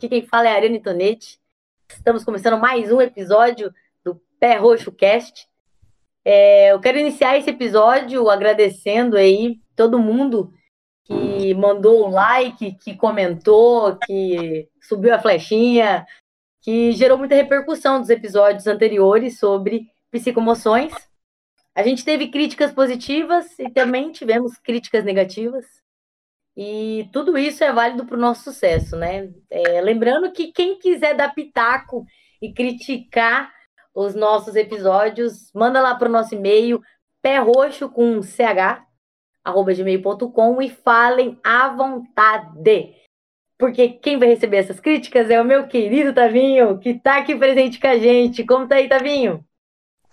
Aqui quem fala é a Ariane Tonetti. Estamos começando mais um episódio do Pé Roxo Cast. É, eu quero iniciar esse episódio agradecendo aí todo mundo que mandou um like, que comentou, que subiu a flechinha, que gerou muita repercussão dos episódios anteriores sobre psicomoções. A gente teve críticas positivas e também tivemos críticas negativas. E tudo isso é válido para o nosso sucesso, né? É, lembrando que quem quiser dar pitaco e criticar os nossos episódios, manda lá para o nosso e-mail, pé roxo com ch, arroba gmail.com e falem à vontade. Porque quem vai receber essas críticas é o meu querido Tavinho, que está aqui presente com a gente. Como tá aí, Tavinho?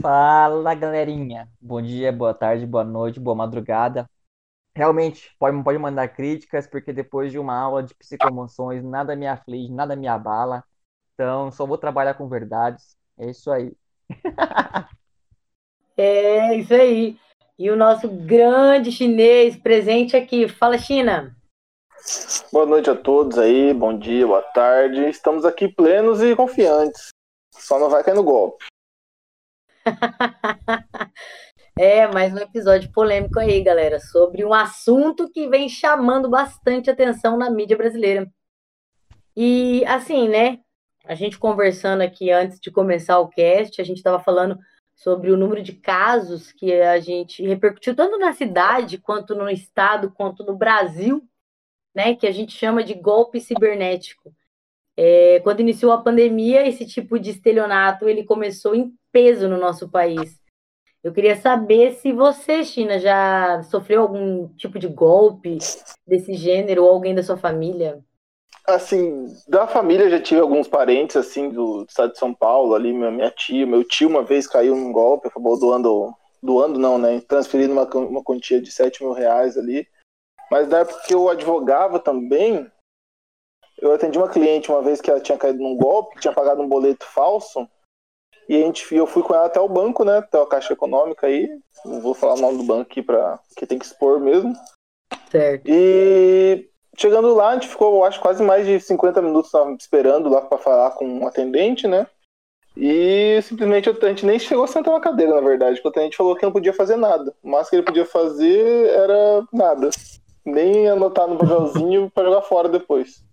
Fala, galerinha. Bom dia, boa tarde, boa noite, boa madrugada. Realmente, pode, pode mandar críticas, porque depois de uma aula de psicomoções, nada me aflige, nada me abala. Então, só vou trabalhar com verdades. É isso aí. é, isso aí. E o nosso grande chinês presente aqui. Fala, China. Boa noite a todos aí, bom dia, boa tarde. Estamos aqui plenos e confiantes. Só não vai cair no golpe. É, mais um episódio polêmico aí, galera, sobre um assunto que vem chamando bastante atenção na mídia brasileira. E assim, né? A gente conversando aqui antes de começar o cast, a gente estava falando sobre o número de casos que a gente repercutiu tanto na cidade, quanto no estado, quanto no Brasil, né? Que a gente chama de golpe cibernético. É, quando iniciou a pandemia, esse tipo de estelionato ele começou em peso no nosso país. Eu queria saber se você, China, já sofreu algum tipo de golpe desse gênero ou alguém da sua família. Assim, da família já tive alguns parentes, assim, do estado de São Paulo, ali, minha, minha tia, meu tio uma vez caiu num golpe, acabou doando, doando não, né, transferindo uma, uma quantia de 7 mil reais ali. Mas na época que eu advogava também, eu atendi uma cliente uma vez que ela tinha caído num golpe, tinha pagado um boleto falso, e a gente, eu fui com ela até o banco, né? Até a Caixa Econômica aí. Não vou falar o nome do banco aqui para que tem que expor mesmo. Certo. E chegando lá, a gente ficou, acho, quase mais de 50 minutos esperando lá para falar com um atendente, né? E simplesmente a gente nem chegou a sentar na cadeira, na verdade, porque o atendente falou que não podia fazer nada. O máximo que ele podia fazer era nada. Nem anotar no papelzinho para jogar fora depois.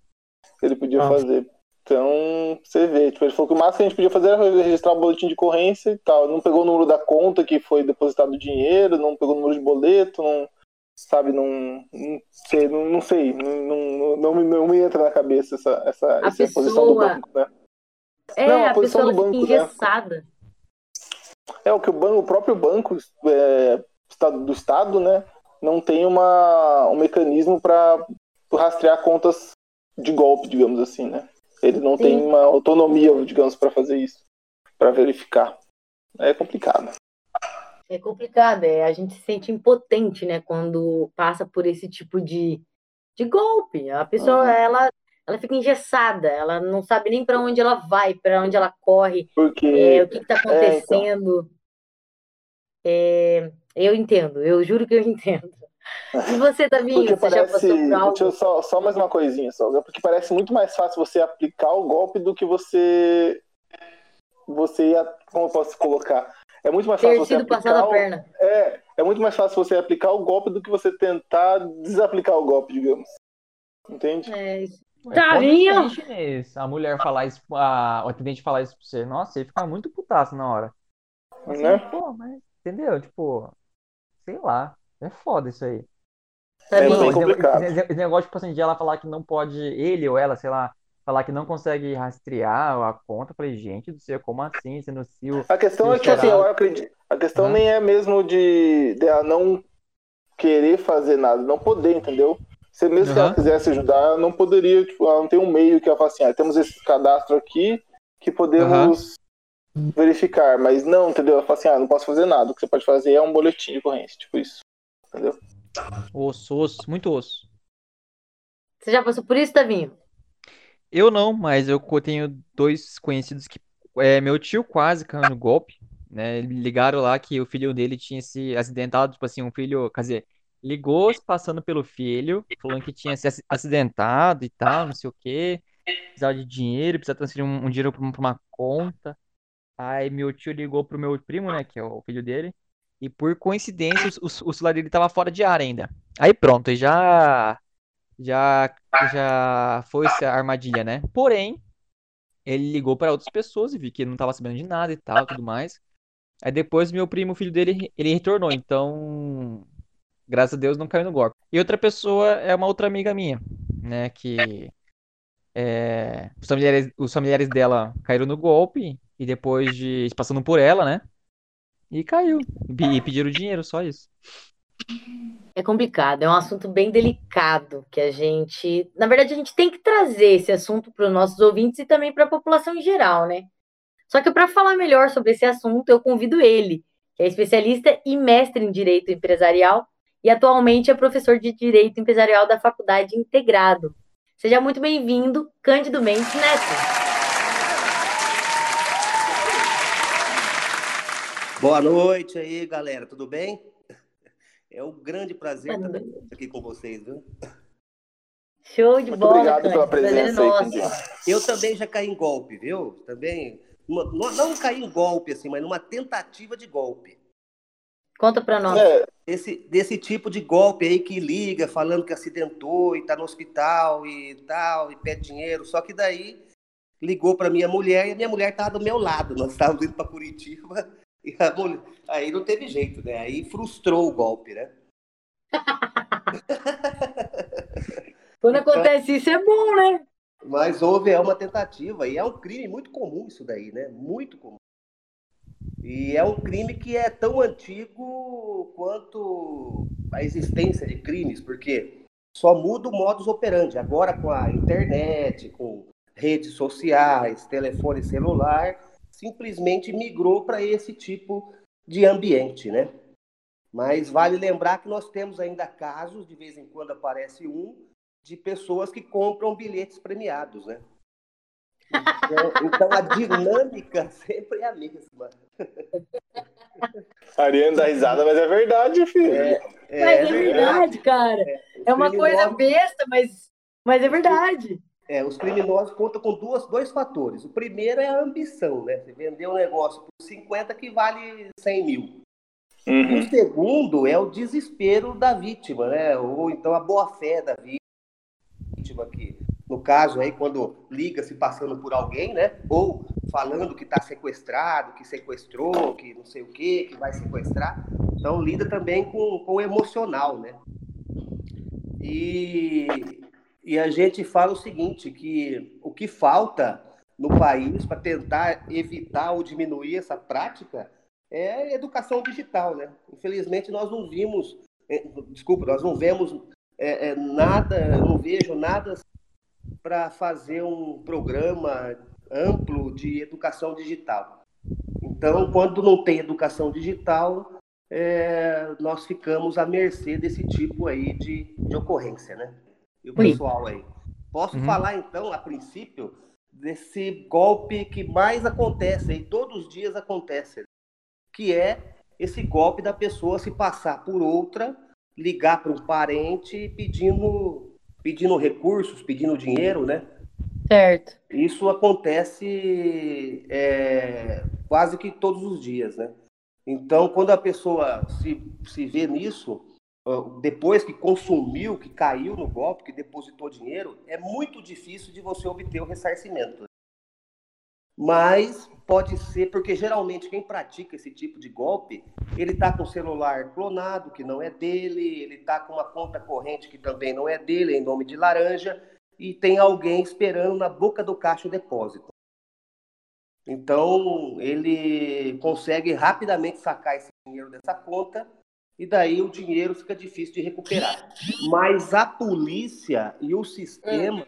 Ele podia fazer. Então, você vê, tipo, ele falou que o máximo que a gente podia fazer era registrar o boletim de ocorrência e tal. Não pegou o número da conta que foi depositado o dinheiro, não pegou o número de boleto, não, sabe, não, não sei, não, não sei, não, não, não, me, não me entra na cabeça essa, essa, essa pessoa... posição do banco, né? É, não, a, a posição do banco, né? engessada. Né? É, o que o, banco, o próprio banco é, do Estado, né, não tem uma, um mecanismo para rastrear contas de golpe, digamos assim, né? Ele não Sim. tem uma autonomia, digamos, para fazer isso, para verificar. É complicado. É complicado, é. A gente se sente impotente, né, quando passa por esse tipo de, de golpe. A pessoa, uhum. ela, ela fica engessada, ela não sabe nem para onde ela vai, para onde ela corre, Porque... é, o que está acontecendo. É, então... é, eu entendo, eu juro que eu entendo. E você, Davi, porque você parece, já passou por algo? Deixa eu só, só mais uma coisinha, só. Porque parece muito mais fácil você aplicar o golpe do que você. Você ia. Como eu posso colocar? É muito mais fácil você aplicar. O, perna. É, é muito mais fácil você aplicar o golpe do que você tentar desaplicar o golpe, digamos. Entende? É isso. Tavinho! A mulher falar isso, a, o atendente falar isso pra você, nossa, ele fica muito putaço na hora. Assim, né? Pô, mas, entendeu? Tipo, sei lá. É foda isso aí. É bem complicado. Esse negócio, tipo assim, de ela falar que não pode, ele ou ela, sei lá, falar que não consegue rastrear a conta. Falei, gente do céu, como assim? Sendo se o, a questão é que, assim, eu acredito. A questão uhum. nem é mesmo de, de ela não querer fazer nada, não poder, entendeu? Se mesmo uhum. que ela quisesse ajudar, ela não poderia, tipo, ela não tem um meio que ela fala assim, ah, temos esse cadastro aqui que podemos uhum. verificar, mas não, entendeu? Ela fala assim, ah, não posso fazer nada, o que você pode fazer é um boletim de ocorrência, tipo isso entendeu? Osso, osso, muito osso. Você já passou por isso, Tavinho? Eu não, mas eu tenho dois conhecidos que. É, meu tio quase caiu no golpe, né? Ligaram lá que o filho dele tinha se acidentado, tipo assim, um filho. Quer dizer, ligou se passando pelo filho, falando que tinha se acidentado e tal, não sei o quê. precisava de dinheiro, precisava transferir um, um dinheiro pra uma conta. Aí meu tio ligou pro meu primo, né, que é o filho dele, e por coincidência o, o, celular dele tava fora de área ainda. Aí pronto, aí já já já foi essa armadilha, né? Porém, ele ligou para outras pessoas e vi que ele não tava sabendo de nada e tal, tudo mais. Aí depois meu primo, filho dele, ele retornou, então graças a Deus não caiu no golpe. E outra pessoa é uma outra amiga minha, né, que é, os, familiares, os familiares dela caíram no golpe e depois de passando por ela, né? E caiu. E pediram dinheiro, só isso. É complicado, é um assunto bem delicado que a gente, na verdade, a gente tem que trazer esse assunto para os nossos ouvintes e também para a população em geral, né? Só que para falar melhor sobre esse assunto, eu convido ele, que é especialista e mestre em direito empresarial e atualmente é professor de direito empresarial da Faculdade Integrado. Seja muito bem-vindo, Cândido Mendes Neto. Boa noite aí, galera, tudo bem? É um grande prazer estar aqui com vocês, viu? Show de Muito bola, obrigado Cândido. pela Prazer é presença aí. Eu também já caí em golpe, viu? Também. Uma- não, não caí em golpe, assim, mas numa tentativa de golpe. Conta para nós. É, Desse, desse tipo de golpe aí que liga falando que acidentou e tá no hospital e tal, e pede dinheiro. Só que daí ligou para minha mulher e a minha mulher tava do meu lado. Nós estávamos indo para Curitiba mulher, aí não teve jeito, né? Aí frustrou o golpe, né? Quando acontece isso é bom, né? Mas houve é uma tentativa e é um crime muito comum isso daí, né? Muito comum. E é um crime que é tão antigo quanto a existência de crimes, porque só muda o modus operandi. Agora com a internet, com redes sociais, telefone celular, simplesmente migrou para esse tipo de ambiente, né? Mas vale lembrar que nós temos ainda casos, de vez em quando aparece um, de pessoas que compram bilhetes premiados, né? Então, então a dinâmica sempre é a mesma. Ariane dá risada, mas é verdade, filho. É, mas é verdade, cara. Os É uma coisa besta, mas, mas é verdade. É, os criminosos contam com duas, dois fatores. O primeiro é a ambição, né? Você vender um negócio por 50 que vale 100 mil. Uhum. o segundo é o desespero da vítima, né? Ou então a boa-fé da vítima, que no caso aí, quando liga se passando por alguém, né? Ou falando que está sequestrado, que sequestrou, que não sei o quê, que vai sequestrar. Então lida também com, com o emocional, né? E, e a gente fala o seguinte, que o que falta no país para tentar evitar ou diminuir essa prática é educação digital, né? Infelizmente nós não vimos, eh, desculpa, nós não vemos eh, eh, nada, não vejo nada para fazer um programa amplo de educação digital. Então, quando não tem educação digital, eh, nós ficamos à mercê desse tipo aí de, de ocorrência, né? E o pessoal aí. Posso Uhum. falar então, a princípio, desse golpe que mais acontece e todos os dias acontece, que é esse golpe da pessoa se passar por outra, ligar para um parente pedindo pedindo recursos, pedindo dinheiro, né? Certo. Isso acontece é, quase que todos os dias, né? Então, quando a pessoa se, se vê nisso, depois que consumiu, que caiu no golpe, que depositou dinheiro, é muito difícil de você obter o ressarcimento. Mas pode ser, porque geralmente quem pratica esse tipo de golpe, ele está com o celular clonado, que não é dele, ele está com uma conta corrente que também não é dele, em nome de laranja, e tem alguém esperando na boca do caixa o depósito. Então, ele consegue rapidamente sacar esse dinheiro dessa conta e daí o dinheiro fica difícil de recuperar. Mas a polícia e o sistema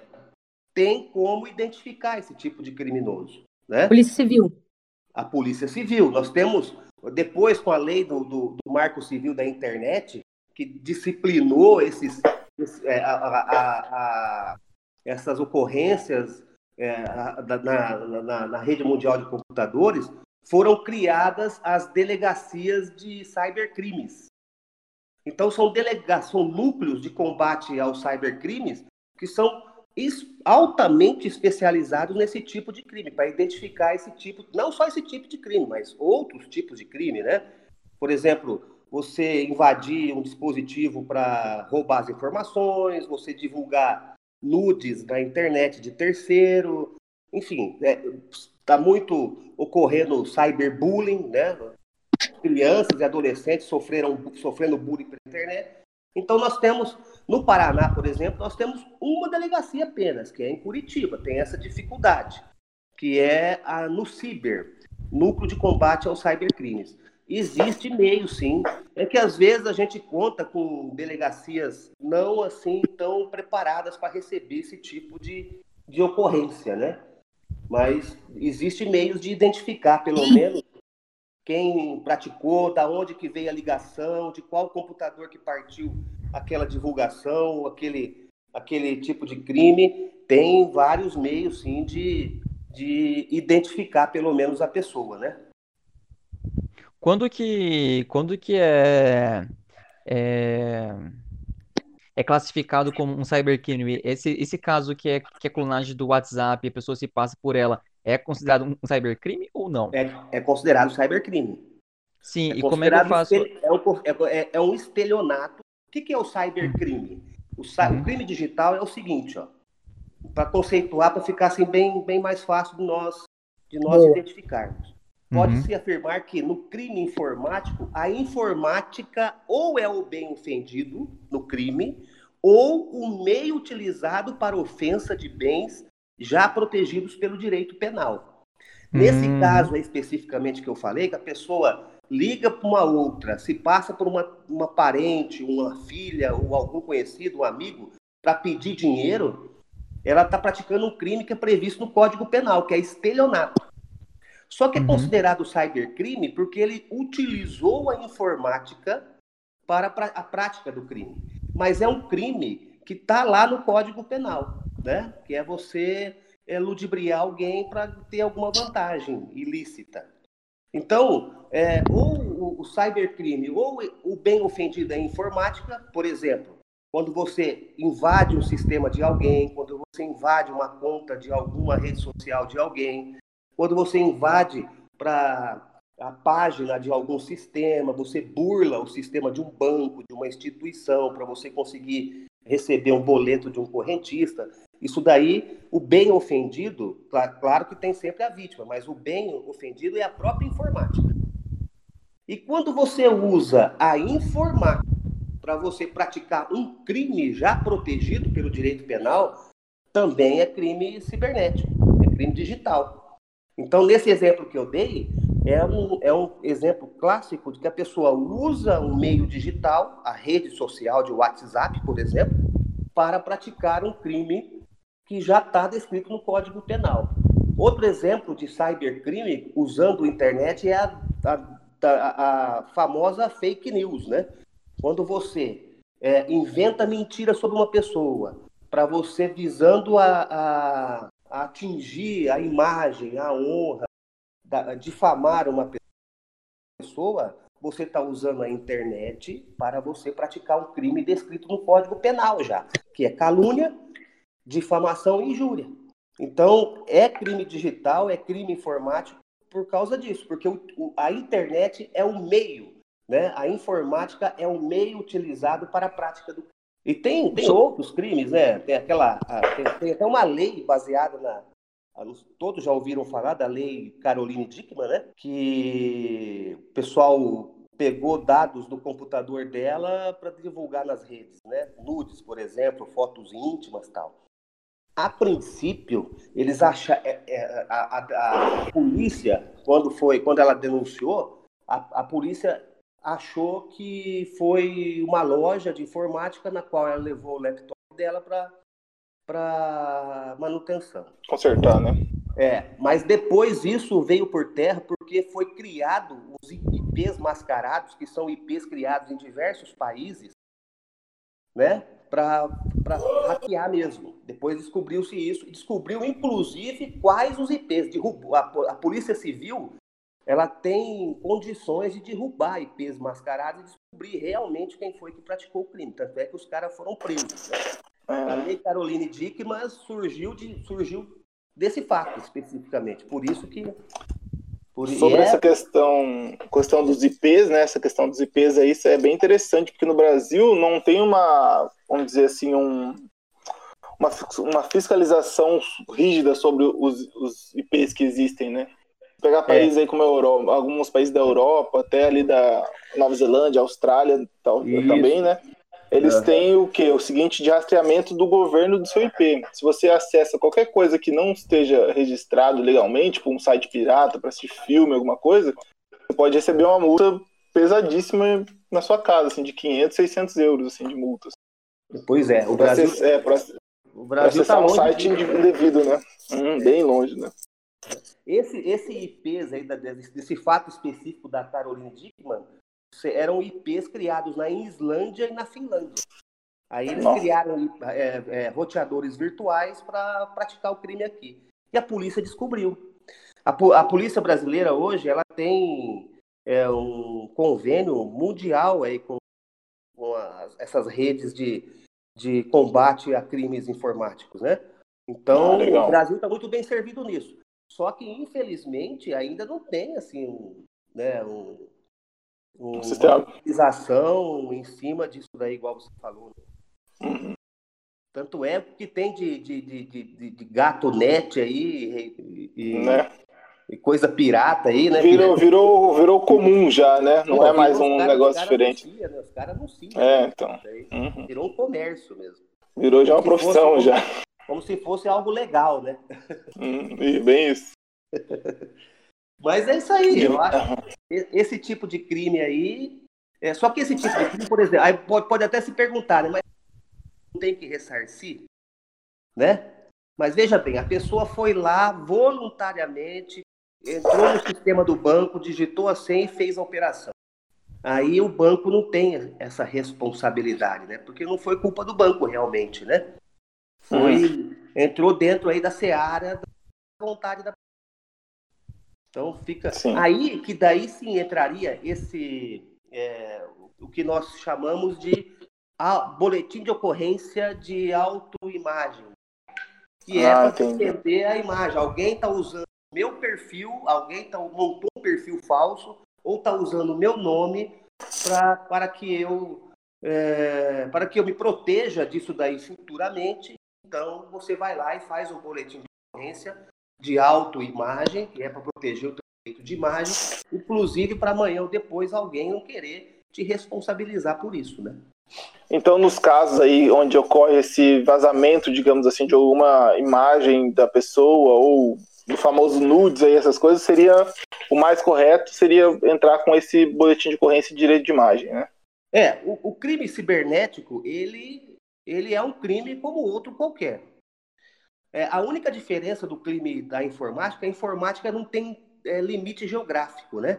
têm como identificar esse tipo de criminoso, né? Polícia Civil. a Polícia Civil. Nós temos, depois com a lei do, do, do Marco Civil da Internet, que disciplinou esses, esse- é, a- a- a- a- essas ocorrências é, da- na, na- na rede mundial de computadores, foram criadas as delegacias de cybercrimes. Então, são delegações, são núcleos de combate aos cybercrimes que são altamente especializados nesse tipo de crime, para identificar esse tipo, não só esse tipo de crime, mas outros tipos de crime, né? Por exemplo, você invadir um dispositivo para roubar as informações, você divulgar nudes na internet de terceiro, enfim, está é, muito ocorrendo cyberbullying, né? Crianças e adolescentes sofreram, sofrendo bullying pela internet. Então nós temos, no Paraná, por exemplo, nós temos uma delegacia apenas, que é em Curitiba, tem essa dificuldade, que é a no Ciber, Núcleo de Combate aos Cybercrimes. Existe meio, sim. É que às vezes a gente conta com delegacias não assim tão preparadas para receber esse tipo de, de ocorrência, né? Mas existe meios de identificar, pelo menos, quem praticou, da onde que veio a ligação, de qual computador que partiu aquela divulgação, aquele, aquele tipo de crime. Tem vários meios, sim, de, de identificar, pelo menos, a pessoa, né? Quando que, quando que é, é, é classificado como um cybercrime? Esse, esse caso que é, que é clonagem do WhatsApp, a pessoa se passa por ela, é considerado um cybercrime ou não? É, é considerado cybercrime. Sim, é e como é que eu faço? É um, é, é um estelionato. O que, que é o cybercrime? O, uhum. o crime digital é o seguinte, ó. Para conceituar, para ficar assim bem, bem mais fácil de nós, de nós identificarmos. Pode-se uhum. afirmar que no crime informático, a informática ou é o bem ofendido no crime, ou o meio utilizado para ofensa de bens já protegidos pelo direito penal. Nesse uhum. caso especificamente que eu falei, que a pessoa liga para uma outra, se passa por uma, uma parente, uma filha ou algum conhecido, um amigo, para pedir dinheiro, ela está praticando um crime que é previsto no Código Penal, que é estelionato. Só que é uhum. considerado cybercrime porque ele utilizou a informática para a prática do crime. Mas é um crime que está lá no Código Penal, né? Que é você é, ludibriar alguém para ter alguma vantagem ilícita. Então, é, ou o, o cybercrime ou o bem ofendido é informática, por exemplo, quando você invade um sistema de alguém, quando você invade uma conta de alguma rede social de alguém, quando você invade para a página de algum sistema, você burla o sistema de um banco, de uma instituição, para você conseguir receber um boleto de um correntista. Isso daí, o bem ofendido, claro que tem sempre a vítima, mas o bem ofendido é a própria informática. E quando você usa a informática para você praticar um crime já protegido pelo direito penal, também é crime cibernético, é crime digital. Então, nesse exemplo que eu dei, é um, é um exemplo clássico de que a pessoa usa um meio digital, a rede social de WhatsApp, por exemplo, para praticar um crime que já está descrito no Código Penal. Outro exemplo de cybercrime usando a internet é a, a, a famosa fake news, né? Quando você é, inventa mentira sobre uma pessoa para você visando a, a, atingir a imagem, a honra, da, difamar uma pessoa, você está usando a internet para você praticar um crime descrito no Código Penal já, que é calúnia, difamação e injúria. Então, é crime digital, é crime informático por causa disso, porque o, a internet é o meio, né? A informática é o meio utilizado para a prática do e tem, tem outros crimes, né? Tem aquela. Tem, tem até uma lei baseada na. Todos já ouviram falar da lei Caroline Dickman, né? Que o pessoal pegou dados do computador dela para divulgar nas redes, né? Nudes, por exemplo, fotos íntimas tal. A princípio, eles acham é, é, a, a, a, polícia, quando foi, quando ela denunciou, a, a polícia achou que foi uma loja de informática na qual ela levou o laptop dela para manutenção. Consertar, né? É, mas depois isso veio por terra porque foi criado os IPs mascarados, que são IPs criados em diversos países, né? Para hackear mesmo. Depois descobriu-se isso, descobriu inclusive quais os IPs. Derrubou, a, a Polícia Civil ela tem condições de derrubar IPs mascarados e descobrir realmente quem foi que praticou o crime. Tanto é que os caras foram presos. Né? É. A lei Caroline Dickman surgiu, de, surgiu desse fato especificamente. Por isso que. Por... Sobre é... essa questão, questão dos IPs, né? Essa questão dos IPs aí, isso é bem interessante, porque no Brasil não tem uma, vamos dizer assim, um, uma, uma fiscalização rígida sobre os, os IPs que existem, né? Pegar é. países é. aí como a Europa, alguns países da Europa, até ali da Nova Zelândia, Austrália tal, também, né? Eles uhum. têm o que? O seguinte de rastreamento do governo do seu IP. Se você acessa qualquer coisa que não esteja registrado legalmente, tipo um site pirata para assistir filme, alguma coisa, você pode receber uma multa pesadíssima na sua casa, assim, de 500, 600 euros, assim, de multas. Pois é, o Brasil... Acessar, é, pra, o Brasil está um site de... indevido, né? Hum, bem longe, né? Esse, esse IPs aí, desse, desse fato específico da Caroline Dickman, eram IPs criados na Islândia e na Finlândia. Aí eles Nossa. criaram é, é, roteadores virtuais para praticar o crime aqui. E a polícia descobriu. A, a polícia brasileira hoje ela tem é, um convênio mundial aí com, com as, essas redes de, de combate a crimes informáticos, né? Então, ah, o Brasil está muito bem servido nisso. Só que, infelizmente, ainda não tem assim um, né, um, um, uma utilização em cima disso daí, igual você falou. Né? Uhum. Tanto é que tem de, de, de, de, de gato net aí e, e, né? e, coisa pirata aí, né? Virou, virou, virou comum já, né? Não Pô, é mais um cara, negócio diferente. Anuncia, né? Os caras anunciam. É, então. Uhum. Virou um comércio mesmo. Virou já uma profissão fosse, já. Como se fosse algo legal, né? Hum, bem isso. Mas é isso aí, eu acho. Esse tipo de crime aí. É, só que esse tipo de crime, por exemplo, aí pode, pode até se perguntar, né? Mas não tem que ressarcir, né? Mas veja bem, a pessoa foi lá voluntariamente, entrou no sistema do banco, digitou a senha e fez a operação. Aí o banco não tem essa responsabilidade, né? Porque não foi culpa do banco realmente, né? Foi, hum. entrou dentro aí da seara da vontade da então fica sim. aí que daí sim entraria esse é, o que nós chamamos de a, boletim de ocorrência de autoimagem, que é ah, para entender a imagem. Alguém está usando meu perfil, alguém tá, montou um perfil falso ou está usando o meu nome pra, para que eu é, para que eu me proteja disso daí futuramente. Então você vai lá e faz o boletim de ocorrência de autoimagem, que é para proteger o teu direito de imagem, inclusive para amanhã ou depois alguém não querer te responsabilizar por isso, né? Então, nos casos aí onde ocorre esse vazamento, digamos assim, de alguma imagem da pessoa ou do famoso nudes aí, essas coisas, seria o mais correto seria entrar com esse boletim de ocorrência de direito de imagem, né? É, o, o crime cibernético, ele, ele é um crime como outro qualquer. É, a única diferença do crime da informática, a informática não tem é, limite geográfico, né?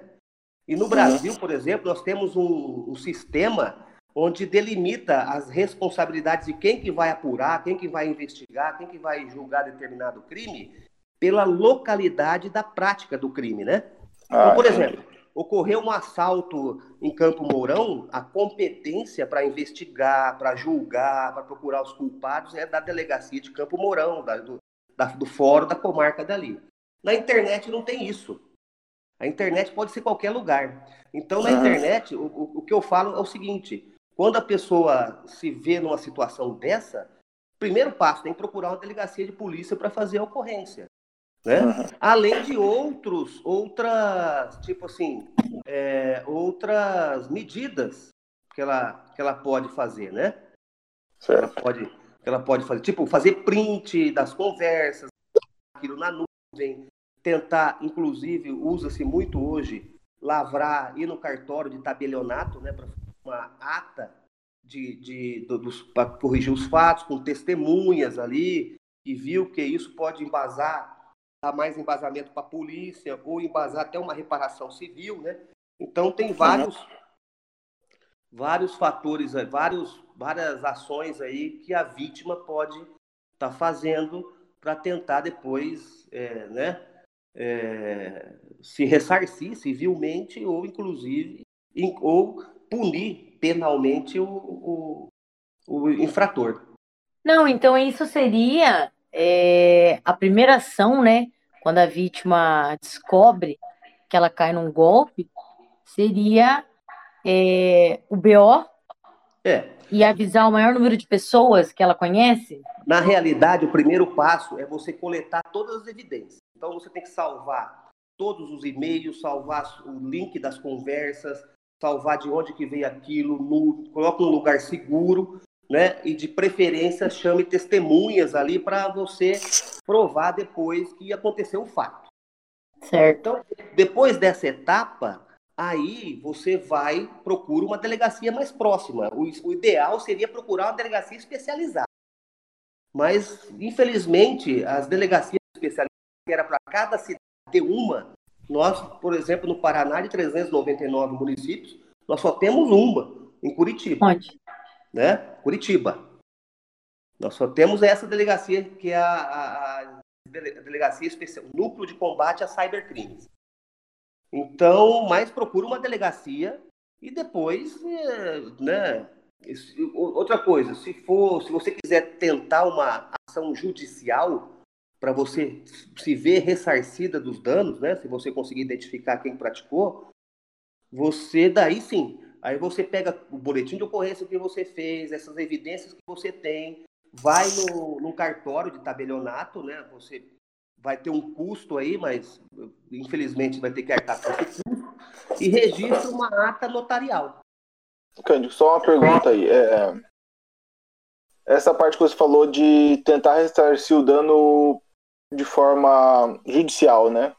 E no Brasil, por exemplo, nós temos um, um, sistema onde delimita as responsabilidades de quem que vai apurar, quem que vai investigar, quem que vai julgar determinado crime pela localidade da prática do crime, né? Então, por exemplo, ocorreu um assalto em Campo Mourão, a competência para investigar, para julgar, para procurar os culpados é da delegacia de Campo Mourão, da, do, da, do fórum da comarca dali. Na internet não tem isso. A internet pode ser qualquer lugar. Então, na internet, o, o, o que eu falo é o seguinte: quando a pessoa se vê numa situação dessa, primeiro passo tem que procurar uma delegacia de polícia para fazer a ocorrência né? Uhum. Além de outros, outras, tipo assim, é, outras medidas que ela, que ela pode fazer, né? Certo. Ela pode, ela pode fazer, tipo, fazer print das conversas, aquilo na nuvem, tentar, inclusive, usa-se muito hoje, lavrar, ir no cartório de tabelionato, né, para uma ata de, de, para corrigir os fatos, com testemunhas ali, que viu que isso pode embasar dar mais embasamento para a polícia ou embasar até uma reparação civil, né? Então tem vários vários fatores, vários várias ações aí que a vítima pode estar tá fazendo para tentar depois, é, né, é, se ressarcir civilmente ou inclusive ou punir penalmente o, o, o infrator. Não, então isso seria é, a primeira ação, né? Quando a vítima descobre que ela cai num golpe, seria é, o BO É. e avisar o maior número de pessoas que ela conhece? Na realidade, o primeiro passo é você coletar todas as evidências. Então, você tem que salvar todos os e-mails, salvar o link das conversas, salvar de onde que veio aquilo, no, coloca num lugar seguro, né? E de preferência chame testemunhas ali para você provar depois que aconteceu o fato. Certo. Então, depois dessa etapa, aí você vai procura uma delegacia mais próxima. O, o ideal seria procurar uma delegacia especializada. Mas, infelizmente, as delegacias especializadas, que era para cada cidade ter uma, nós, por exemplo, no Paraná, de 399 municípios, nós só temos uma, em Curitiba, Onde? Né? Curitiba. Nós só temos essa delegacia, que é a, a- a dele- a delegacia especial, núcleo de combate a cybercrimes. Então, mas procura uma delegacia e depois, é, né? Outra coisa, se for, se você quiser tentar uma ação judicial para você se ver ressarcida dos danos, né? Se você conseguir identificar quem praticou, você daí sim, aí você pega o boletim de ocorrência que você fez, essas evidências que você tem, vai no, no cartório de tabelionato, né? Você vai ter um custo aí, mas infelizmente vai ter que arcar com esse custo, e registra uma ata notarial. Cândido, só uma pergunta aí. é, Essa parte que você falou de tentar ressarcir o dano de forma judicial, né?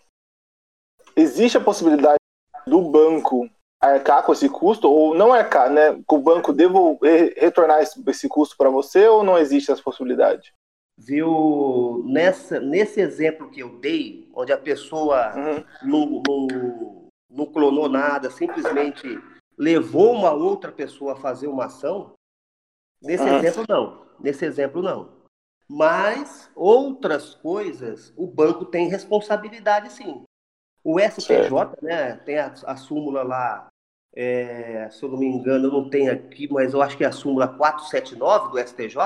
Existe a possibilidade do banco arcar com esse custo ou não arcar, né? Que o banco devolver, retornar esse, esse custo para você ou não existe essa possibilidade? Viu? Nessa, nesse exemplo que eu dei, onde a pessoa Uhum. não, não, não clonou nada, simplesmente levou uma outra pessoa a fazer uma ação, nesse Uhum. exemplo não. Nesse exemplo não. Mas outras coisas, o banco tem responsabilidade sim. O STJ, né, tem a, a súmula lá, é, se eu não me engano, eu não tenho aqui, mas eu acho que é a súmula 479 do STJ,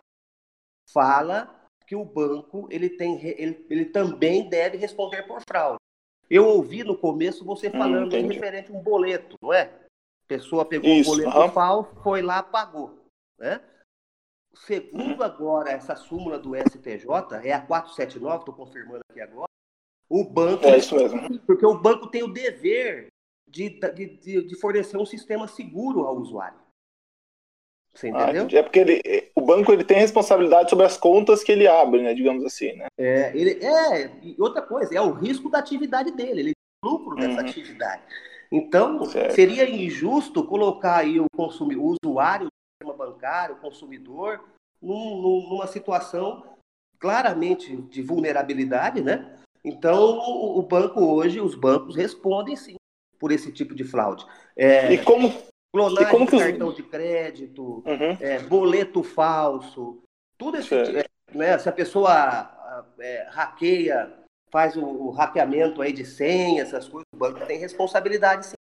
fala que o banco ele tem ele, ele também deve responder por fraude. Eu ouvi no começo você falando em entendi. referente a um boleto, não é? A pessoa pegou Isso, um boleto aham. falso, foi lá, pagou, né? Segundo agora essa súmula do STJ, é a 479, estou confirmando aqui agora, o banco É isso mesmo. porque o banco tem o dever de, de, de- fornecer um sistema seguro ao usuário. Você Ah, entendeu? entendi. é porque ele, o banco ele tem responsabilidade sobre as contas que ele abre, né? Digamos assim, né? É, ele, é, e outra coisa, é o risco da atividade dele, ele tem lucro dessa Uhum. atividade. Então, Certo. seria injusto colocar aí o, consumi- o usuário do sistema bancário, o consumidor, num- numa situação claramente de vulnerabilidade, né? Então, o, o banco hoje, os bancos respondem sim por esse tipo de fraude. É, E como. clonagem e como que os- cartão de crédito, Uhum. é, boleto falso, tudo esse tipo, né? Se a pessoa é, hackeia, faz o, o hackeamento aí de senha, essas coisas, o banco tem responsabilidade sim.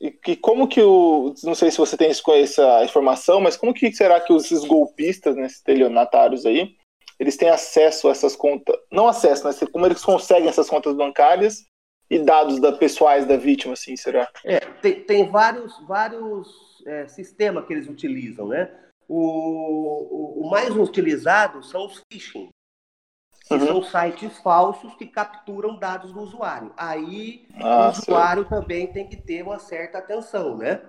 E, e como que o. Não sei se você tem essa informação, mas como que será que esses golpistas, né, esses estelionatários aí, eles têm acesso a essas contas? Não acesso, mas como eles conseguem essas contas bancárias e dados da, pessoais da vítima, assim, será? É, tem, tem vários, vários é, sistemas que eles utilizam, né? O, o, o mais utilizado são os phishing, que Uhum. são sites falsos que capturam dados do usuário. Aí Ah, o usuário também tem que ter uma certa atenção, né?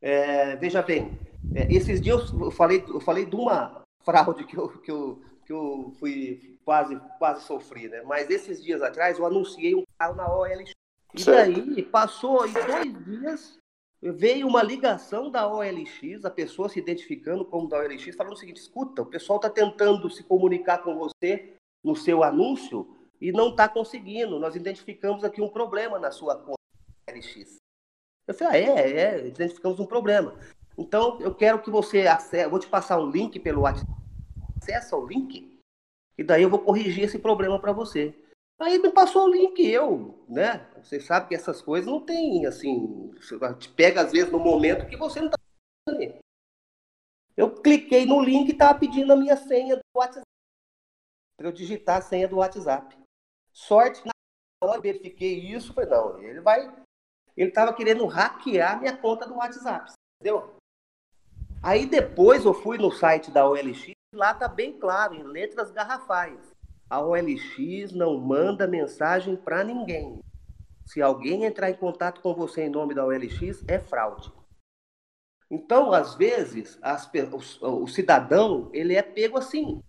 É, veja bem, é, esses dias eu falei, eu falei de uma fraude que eu, que eu, que eu fui quase, quase sofri, né? Mas esses dias atrás eu anunciei um carro na OLX. E daí passou aí dois dias, veio uma ligação da OLX, a pessoa se identificando como da OLX, falando o seguinte: escuta, o pessoal está tentando se comunicar com você no seu anúncio e não está conseguindo. Nós identificamos aqui um problema na sua conta OLX. Eu falei, ah, é, é, identificamos um problema. Então, eu quero que você acesse, vou te passar um link pelo WhatsApp, acessa o link, e daí eu vou corrigir esse problema para você. Aí me passou o link, eu, né? Você sabe que essas coisas não tem, assim, você te pega às vezes no momento que você não está ali. Eu cliquei no link e estava pedindo a minha senha do WhatsApp. Para eu digitar a senha do WhatsApp. Sorte, na hora eu verifiquei isso, foi não, ele vai. Ele estava querendo hackear minha conta do WhatsApp, entendeu? Aí depois eu fui no site da OLX, lá tá bem claro, em letras garrafais. A OLX não manda mensagem para ninguém. Se alguém entrar em contato com você em nome da OLX, é fraude. Então, às vezes, as, o, o, cidadão ele é pego assim.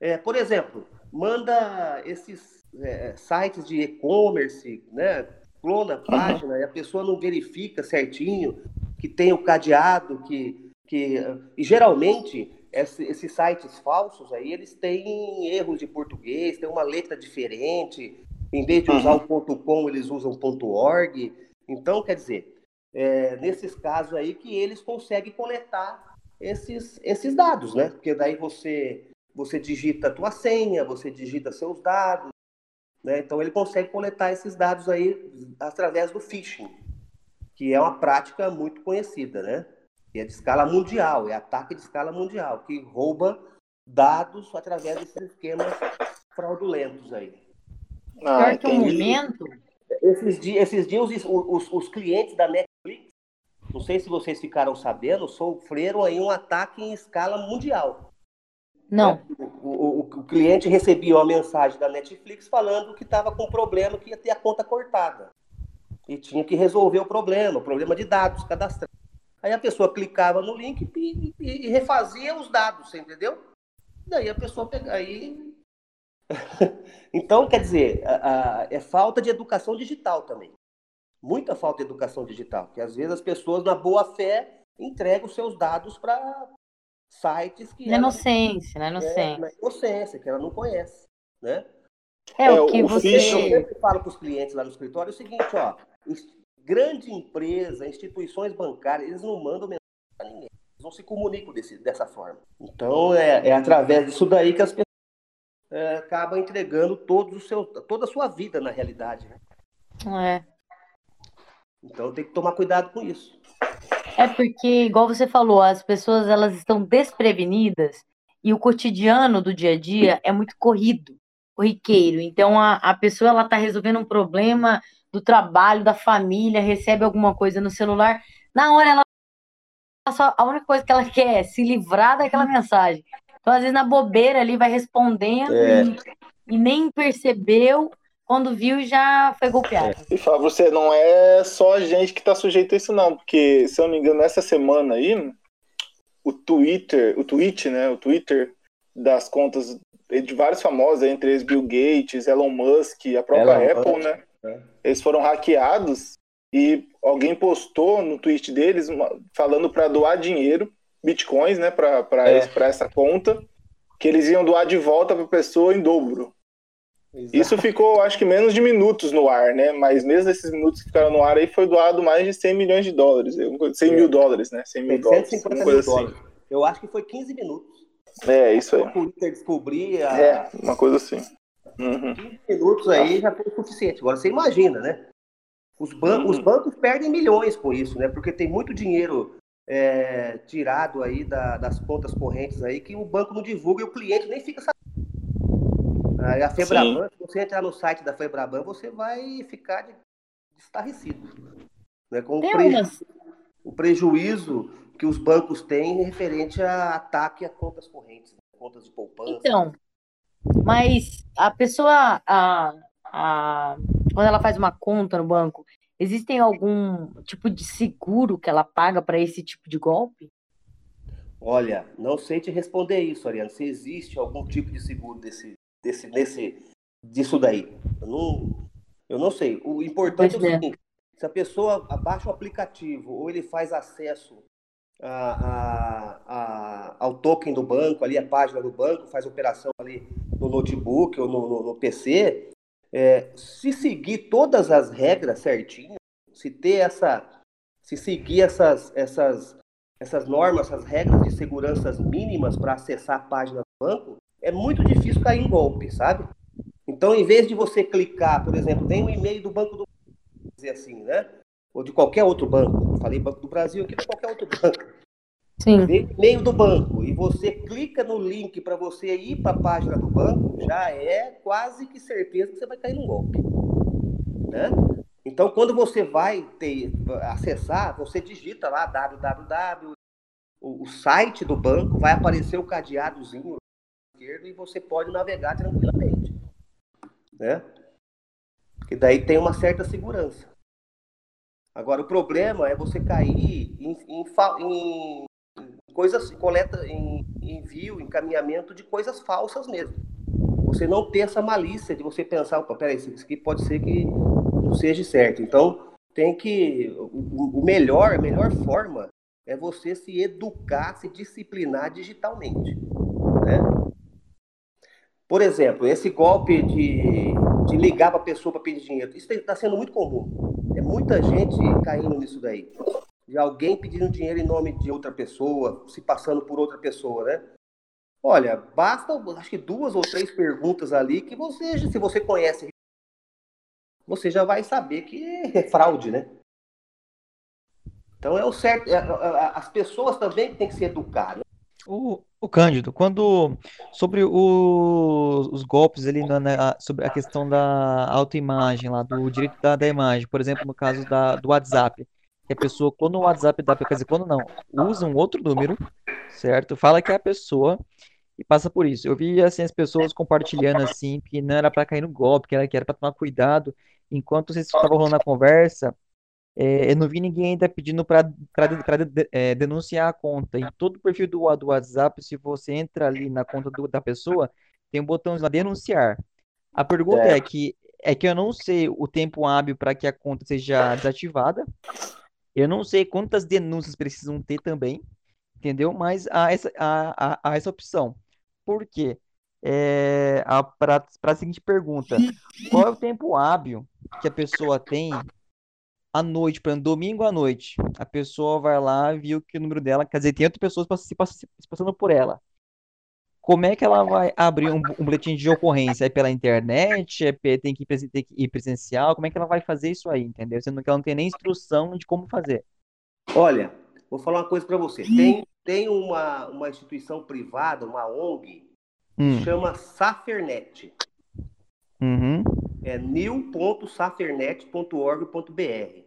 É, por exemplo, manda esses é, sites de e-commerce, né? Clona a página uhum. e a pessoa não verifica certinho que tem o cadeado, que, que e geralmente esses sites falsos aí eles têm erros de português, tem uma letra diferente. Em vez de usar uhum. o ponto .com, eles usam ponto .org. Então, quer dizer, é, nesses casos aí que eles conseguem coletar esses, esses dados, né? Porque daí você, você digita a tua senha, você digita seus dados, né? Então ele consegue coletar esses dados aí através do phishing, que é uma prática muito conhecida, né? Que é de escala mundial, é ataque de escala mundial, que rouba dados através desses esquemas fraudulentos aí. Ah, certo momento. Esses dias, esses dias os, os, os clientes da Net não sei se vocês ficaram sabendo, sofreram aí um ataque em escala mundial. Não. O, o, o, cliente recebia uma mensagem da Netflix falando que estava com problema, que ia ter a conta cortada. E tinha que resolver o problema, o problema de dados cadastrais. Aí a pessoa clicava no link e, e, e refazia os dados, você entendeu? Daí a pessoa pega aí. então, quer dizer, a, a, é falta de educação digital também muita falta de educação digital, que às vezes as pessoas, na boa fé, entregam os seus dados para sites que. Na inocência, na inocência. É, na inocência, que ela não conhece, né? É, é o que você. Eu sempre falo para os clientes lá no escritório é o seguinte, ó, grande empresa, instituições bancárias, eles não mandam mensagem para ninguém. Eles não se comunicam desse, dessa forma. Então, é, é através disso daí que as pessoas é, acabam entregando todo o seu, toda a sua vida, na realidade. Né? É. Então tem que tomar cuidado com isso. É porque, igual você falou, as pessoas elas estão desprevenidas e o cotidiano do dia a dia é muito corrido, corriqueiro. Então a, a pessoa ela está resolvendo um problema do trabalho, da família, recebe alguma coisa no celular, na hora ela só, a única coisa que ela quer é se livrar daquela mensagem. Então, às vezes, na bobeira ali, vai respondendo é. e, e nem percebeu quando viu já foi golpeado. E fala, você não é só a gente que está sujeito a isso, não, porque, se eu não me engano, essa semana aí, o Twitter, o tweet, né? O Twitter das contas de vários famosos, entre eles Bill Gates, Elon Musk, a própria Elon Apple, Musk. né? É. Eles foram hackeados e alguém postou no tweet deles falando para doar dinheiro, bitcoins, né, para é. essa conta, que eles iam doar de volta para a pessoa em dobro. Exato. Isso ficou, acho que, menos de minutos no ar, né? Mas mesmo esses minutos que ficaram no ar aí, foi doado mais de 100 milhões de dólares. 100 é. mil dólares, né? 100 mil dólares. mil assim. dólares. Eu acho que foi 15 minutos. É, isso aí. O Twitter descobrir a... É, uma coisa assim. Uhum. 15 minutos aí já foi o suficiente. Agora, você imagina, né? Os, ban uhum. os bancos perdem milhões com isso, né? Porque tem muito dinheiro é, tirado aí da, das contas correntes aí que o banco não divulga e o cliente nem fica sabendo. A Febraban, se você entrar no site da Febraban, você vai ficar de, estarrecido. Né? Com o, preju o, prejuízo que os bancos têm referente a ataque a contas correntes, né? contas de poupança. Então, mas a pessoa, a, a, quando ela faz uma conta no banco, existem algum tipo de seguro que ela paga para esse tipo de golpe? Olha, não sei te responder isso, Ariane. Se existe algum tipo de seguro desse, desse, desse, disso daí. Eu não, eu não sei. O importante é o seguinte: se a pessoa abaixa o aplicativo ou ele faz acesso a, a, a, ao token do banco, ali a página do banco, faz operação ali no notebook ou no, no, no PC, é, se seguir todas as regras certinho, se ter essa, se seguir essas, essas, essas normas, essas regras de segurança mínimas para acessar a página do banco, é muito difícil cair em golpe, sabe? Então, em vez de você clicar, por exemplo, vem um e-mail do Banco do dizer assim, né? Ou de qualquer outro banco. falei Banco do Brasil aqui, de qualquer outro banco. Sim. e-mail do banco e você clica no link para você ir para a página do banco, já é quase que certeza que você vai cair num golpe. Né? Então, quando você vai ter, acessar, você digita lá www, o, o site do banco, vai aparecer o cadeadozinho esquerdo e você pode navegar tranquilamente. Né? Que daí tem uma certa segurança. Agora, o problema é você cair em, em, em coisas, coleta, em envio, encaminhamento de coisas falsas mesmo. Você não ter essa malícia de você pensar, opa, peraí, isso aqui pode ser que não seja certo. Então, tem que. O, melhor, a melhor forma é você se educar, se disciplinar digitalmente. Né? Por exemplo, esse golpe de, de ligar para a pessoa para pedir dinheiro, isso está sendo muito comum. É muita gente caindo nisso daí de alguém pedindo dinheiro em nome de outra pessoa, se passando por outra pessoa, né? Olha, basta, acho que duas ou três perguntas ali que você, se você conhece, você já vai saber que é fraude, né? Então é o certo. É, é, é, as pessoas também têm que se educar. Né? O, o Cândido, quando sobre o, os golpes ali na, na, sobre a questão da autoimagem lá, do direito da, da imagem, por exemplo, no caso da, do WhatsApp que a pessoa, quando o WhatsApp dá, quer dizer, quando não, usa um outro número, certo? Fala que é a pessoa e passa por isso. Eu vi, assim, as pessoas compartilhando, assim, que não era para cair no golpe, que era, que era para tomar cuidado. Enquanto vocês estavam rolando a conversa, é, eu não vi ninguém ainda pedindo para é, denunciar a conta. Em todo o perfil do, do WhatsApp, se você entra ali na conta do, da pessoa, tem um botão lá, denunciar. A pergunta é. é que é que eu não sei o tempo hábil para que a conta seja desativada. Eu não sei quantas denúncias precisam ter também, entendeu? Mas há essa, há, há, há essa opção. Por quê? É, para a seguinte pergunta: qual é o tempo hábil que a pessoa tem à noite, para domingo à noite? A pessoa vai lá, viu que o número dela, quer dizer, tem outras pessoas se passando por ela como é que ela vai abrir um, um boletim de ocorrência? É pela internet? É, tem, que, tem que ir presencial? Como é que ela vai fazer isso aí, entendeu? Sendo que ela não tem nem instrução de como fazer. Olha, vou falar uma coisa para você. Tem, tem uma, uma instituição privada, uma ONG, hum. chama Safernet. Uhum. É new.safernet.org.br.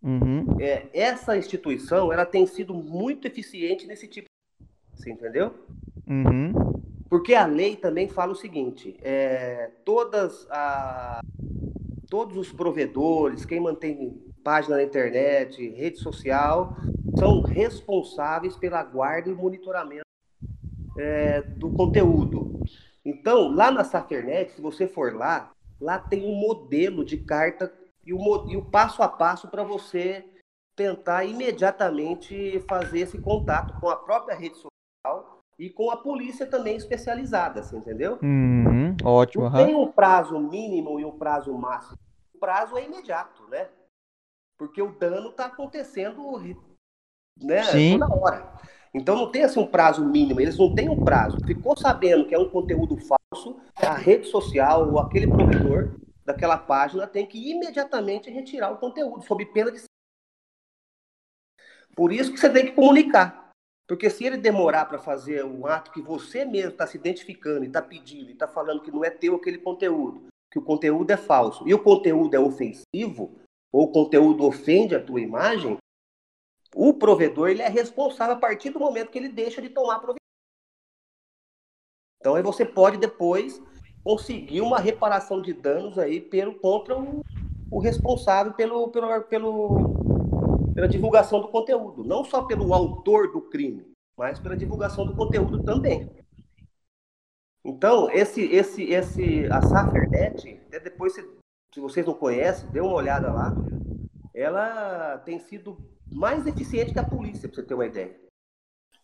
Uhum. É, essa instituição ela tem sido muito eficiente nesse tipo. Você entendeu? Uhum. Porque a lei também fala o seguinte: é, todas a, todos os provedores, quem mantém página na internet, rede social, são responsáveis pela guarda e monitoramento é, do conteúdo. Então, lá na Safernet, se você for lá, lá tem um modelo de carta e o, e o passo a passo para você tentar imediatamente fazer esse contato com a própria rede social e com a polícia também especializada, assim, entendeu? Uhum, ótimo. Não uhum. tem um prazo mínimo e um prazo máximo. O prazo é imediato, né? Porque o dano está acontecendo né, Sim. toda hora. Então não tem assim um prazo mínimo, eles não têm um prazo. Ficou sabendo que é um conteúdo falso, a rede social ou aquele provedor daquela página tem que imediatamente retirar o conteúdo, sob pena de. Por isso que você tem que comunicar. Porque se ele demorar para fazer um ato que você mesmo está se identificando e está pedindo, e está falando que não é teu aquele conteúdo, que o conteúdo é falso, e o conteúdo é ofensivo, ou o conteúdo ofende a tua imagem, o provedor ele é responsável a partir do momento que ele deixa de tomar providência. Então aí você pode depois conseguir uma reparação de danos aí pelo, contra o, o responsável pelo, pelo, pelo, pela divulgação do conteúdo, não só pelo autor do crime, mas pela divulgação do conteúdo também. Então, esse, esse, esse, a Safernet, até depois, se, se vocês não conhecem, dê uma olhada lá. Ela tem sido mais eficiente que a polícia, para você ter uma ideia.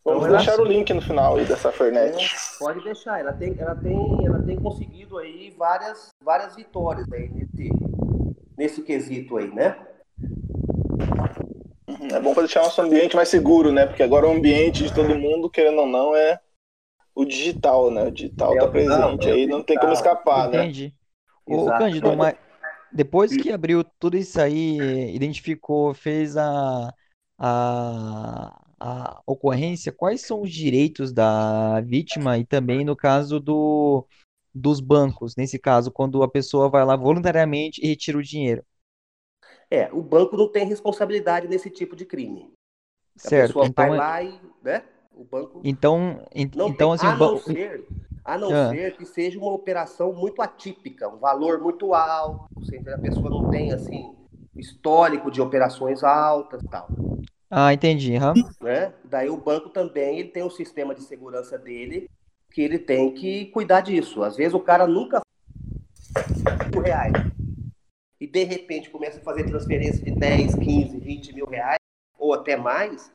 Vamos então, deixar ela... o link no final aí da Safernet. É, pode deixar, ela tem, ela tem, ela tem conseguido aí várias, várias vitórias aí nesse, nesse quesito aí, né? É bom para deixar nosso ambiente mais seguro, né? Porque agora o ambiente de todo mundo, querendo ou não, é o digital, né? O digital é, tá presente, não, é aí não tem como escapar, né? Entendi. Ô, Cândido, mas depois que abriu tudo isso aí, identificou, fez a, a, a ocorrência, quais são os direitos da vítima e também no caso do, dos bancos, nesse caso, quando a pessoa vai lá voluntariamente e retira o dinheiro? É, o banco não tem responsabilidade nesse tipo de crime. A Certo, pessoa então, vai é- lá e, né? O banco então, en- não então tem, assim, a o não ser, a não Ah. ser que seja uma operação muito atípica, um valor muito alto, seja, a pessoa não tem assim histórico de operações altas, e tal, ah, entendi, aham. né? Daí o banco também ele tem um sistema de segurança dele que ele tem que cuidar disso. Às vezes o cara nunca reais e de repente começa a fazer transferência de 10, 15, 20 mil reais ou até mais,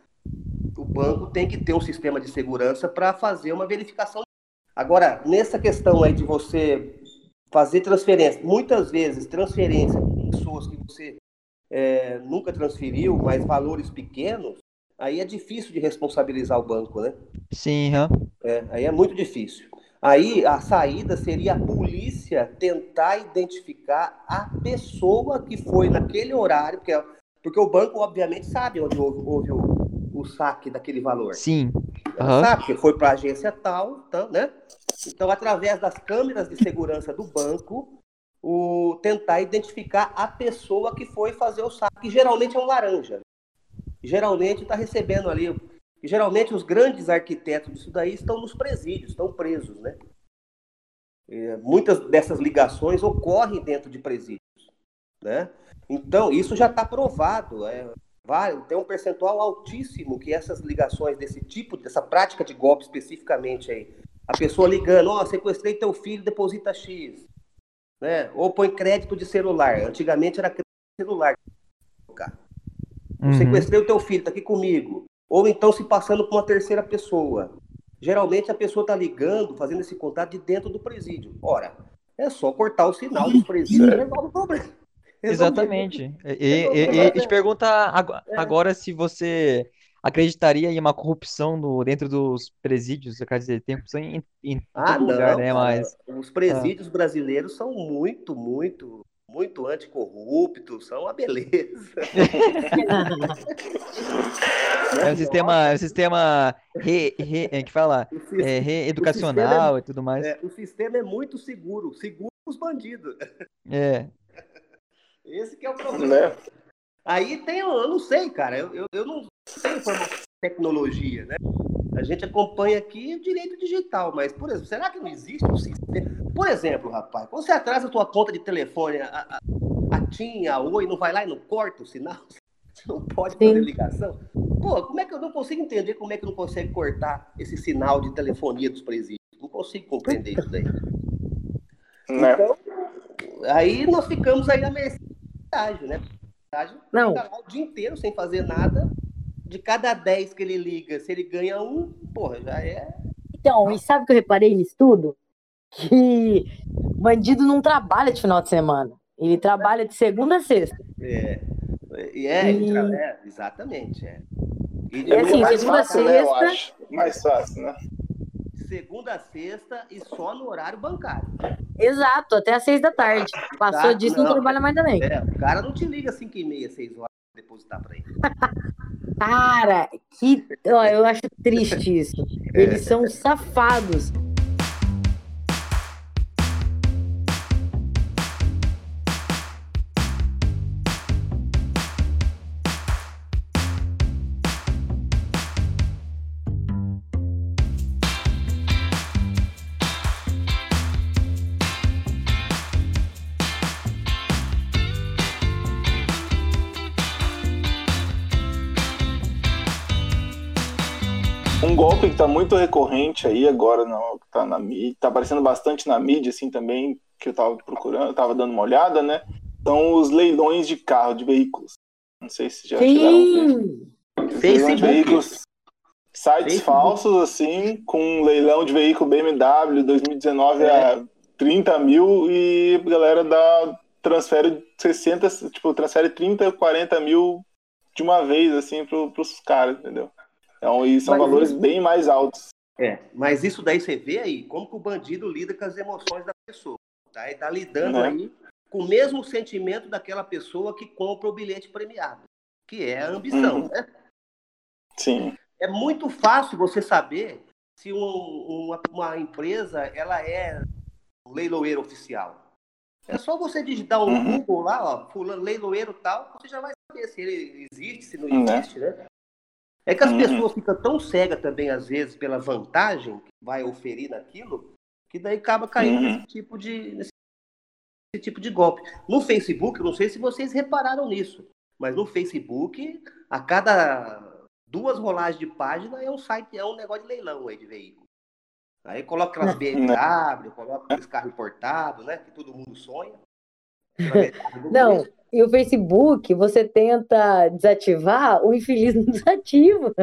o banco tem que ter um sistema de segurança para fazer uma verificação. Agora, nessa questão aí de você fazer transferência, muitas vezes transferência de pessoas que você é, nunca transferiu, mas valores pequenos, aí é difícil de responsabilizar o banco, né? Sim, aham. É, aí é muito difícil. Aí a saída seria a polícia tentar identificar a pessoa que foi naquele horário, porque, porque o banco, obviamente, sabe onde houve, houve o, o saque daquele valor. Sim, aham. sabe que foi para a agência tal, então, né? Então, através das câmeras de segurança do banco, o, tentar identificar a pessoa que foi fazer o saque, que geralmente é um laranja. Geralmente está recebendo ali. E Geralmente os grandes arquitetos disso daí estão nos presídios, estão presos, né? É, muitas dessas ligações ocorrem dentro de presídios, né? Então, isso já está provado. É, vai, tem um percentual altíssimo que essas ligações desse tipo, dessa prática de golpe especificamente aí, a pessoa ligando, ó, sequestrei teu filho, deposita X, né? Ou põe crédito de celular. Antigamente era crédito de celular. Eu Uhum. sequestrei o teu filho, tá aqui comigo. Ou então se passando por uma terceira pessoa. Geralmente a pessoa tá ligando, fazendo esse contato de dentro do presídio. Ora, é só cortar o sinal dos presídios e resolve o problema. Exatamente. E, e, e, te pergunta É. agora se você acreditaria em uma corrupção do, dentro dos presídios, quer dizer, tem corrupção em, em Ah, todo não, lugar, né? Mas Os presídios brasileiros são muito, muito, muito anticorruptos, são uma beleza. é um sistema, é um sistema re, re- é, que fala, é, reeducacional e tudo mais. é, o sistema é muito seguro, seguro os bandidos. É, Esse que é o problema. Né? Aí tem, eu não sei, cara, eu, eu, eu não sei informação de tecnologia, né? A gente acompanha aqui o direito digital, mas, por exemplo, será que não existe um sistema? Por exemplo, rapaz, quando você atrasa a tua conta de telefone, a, a, a TIM, a Oi, não vai lá e não corta o sinal? Você não pode Sim. fazer ligação? Pô, como é que eu não consigo entender como é que não consegue cortar esse sinal de telefonia dos presídios? Não consigo compreender isso daí. Né? Então, aí nós ficamos aí na mercê né? Não. o dia inteiro sem fazer nada. De cada 10 que ele liga, se ele ganha um, porra, já é. Então, e sabe o que eu reparei nisso tudo? Que bandido não trabalha de final de semana. Ele trabalha de segunda a sexta. É, e é, E- é, exatamente. É. E de E assim, mais segunda a fácil, né, eu sexta- acho. Mais fácil, né? segunda a sexta e só no horário bancário. Exato, até às seis da tarde. Passou Tá, disso, não, não. trabalha mais também. É, o cara não te liga 5 e meia, 6 horas depositar pra ele. Cara, que. ó, eu acho triste isso. Eles são safados. Golpe que tá muito recorrente aí agora, não, tá na mídia, tá aparecendo bastante na mídia, assim, também, que eu tava procurando, eu tava dando uma olhada, né? São os leilões de carro, de veículos. Não sei se já chegaram. Sim! De Facebook. veículos. Sites Facebook. falsos, assim, com um leilão de veículo BMW 2019 a 30 mil e a galera dá, transfere 60, tipo, transfere 30, 40 mil de uma vez, assim, pro, pros caras, entendeu? Então, e são Mas valores bem mais altos. É, mas isso daí você vê aí, como que o bandido lida com as emoções da pessoa. Tá? Ele tá lidando Né? aí com o mesmo sentimento daquela pessoa que compra o bilhete premiado, que é a ambição, Uhum. né? Sim. é muito fácil você saber se um, uma, uma empresa ela é um leiloeiro oficial. É só você digitar um uhum. Google lá, ó, fulano, leiloeiro tal, você já vai saber se ele existe, se não né? existe, né? É que as uhum. pessoas ficam tão cegas também, às vezes, pela vantagem que vai oferir naquilo, que daí acaba caindo uhum. nesse tipo de nesse, tipo de golpe. No Facebook, não sei se vocês repararam nisso, mas no Facebook, a cada duas rolagens de página é um site, é um negócio de leilão aí de veículo. Aí coloca aquelas BMW, coloca aqueles carros importados, né? Que todo mundo sonha. Não, e o Facebook, você tenta desativar, o infeliz não desativa.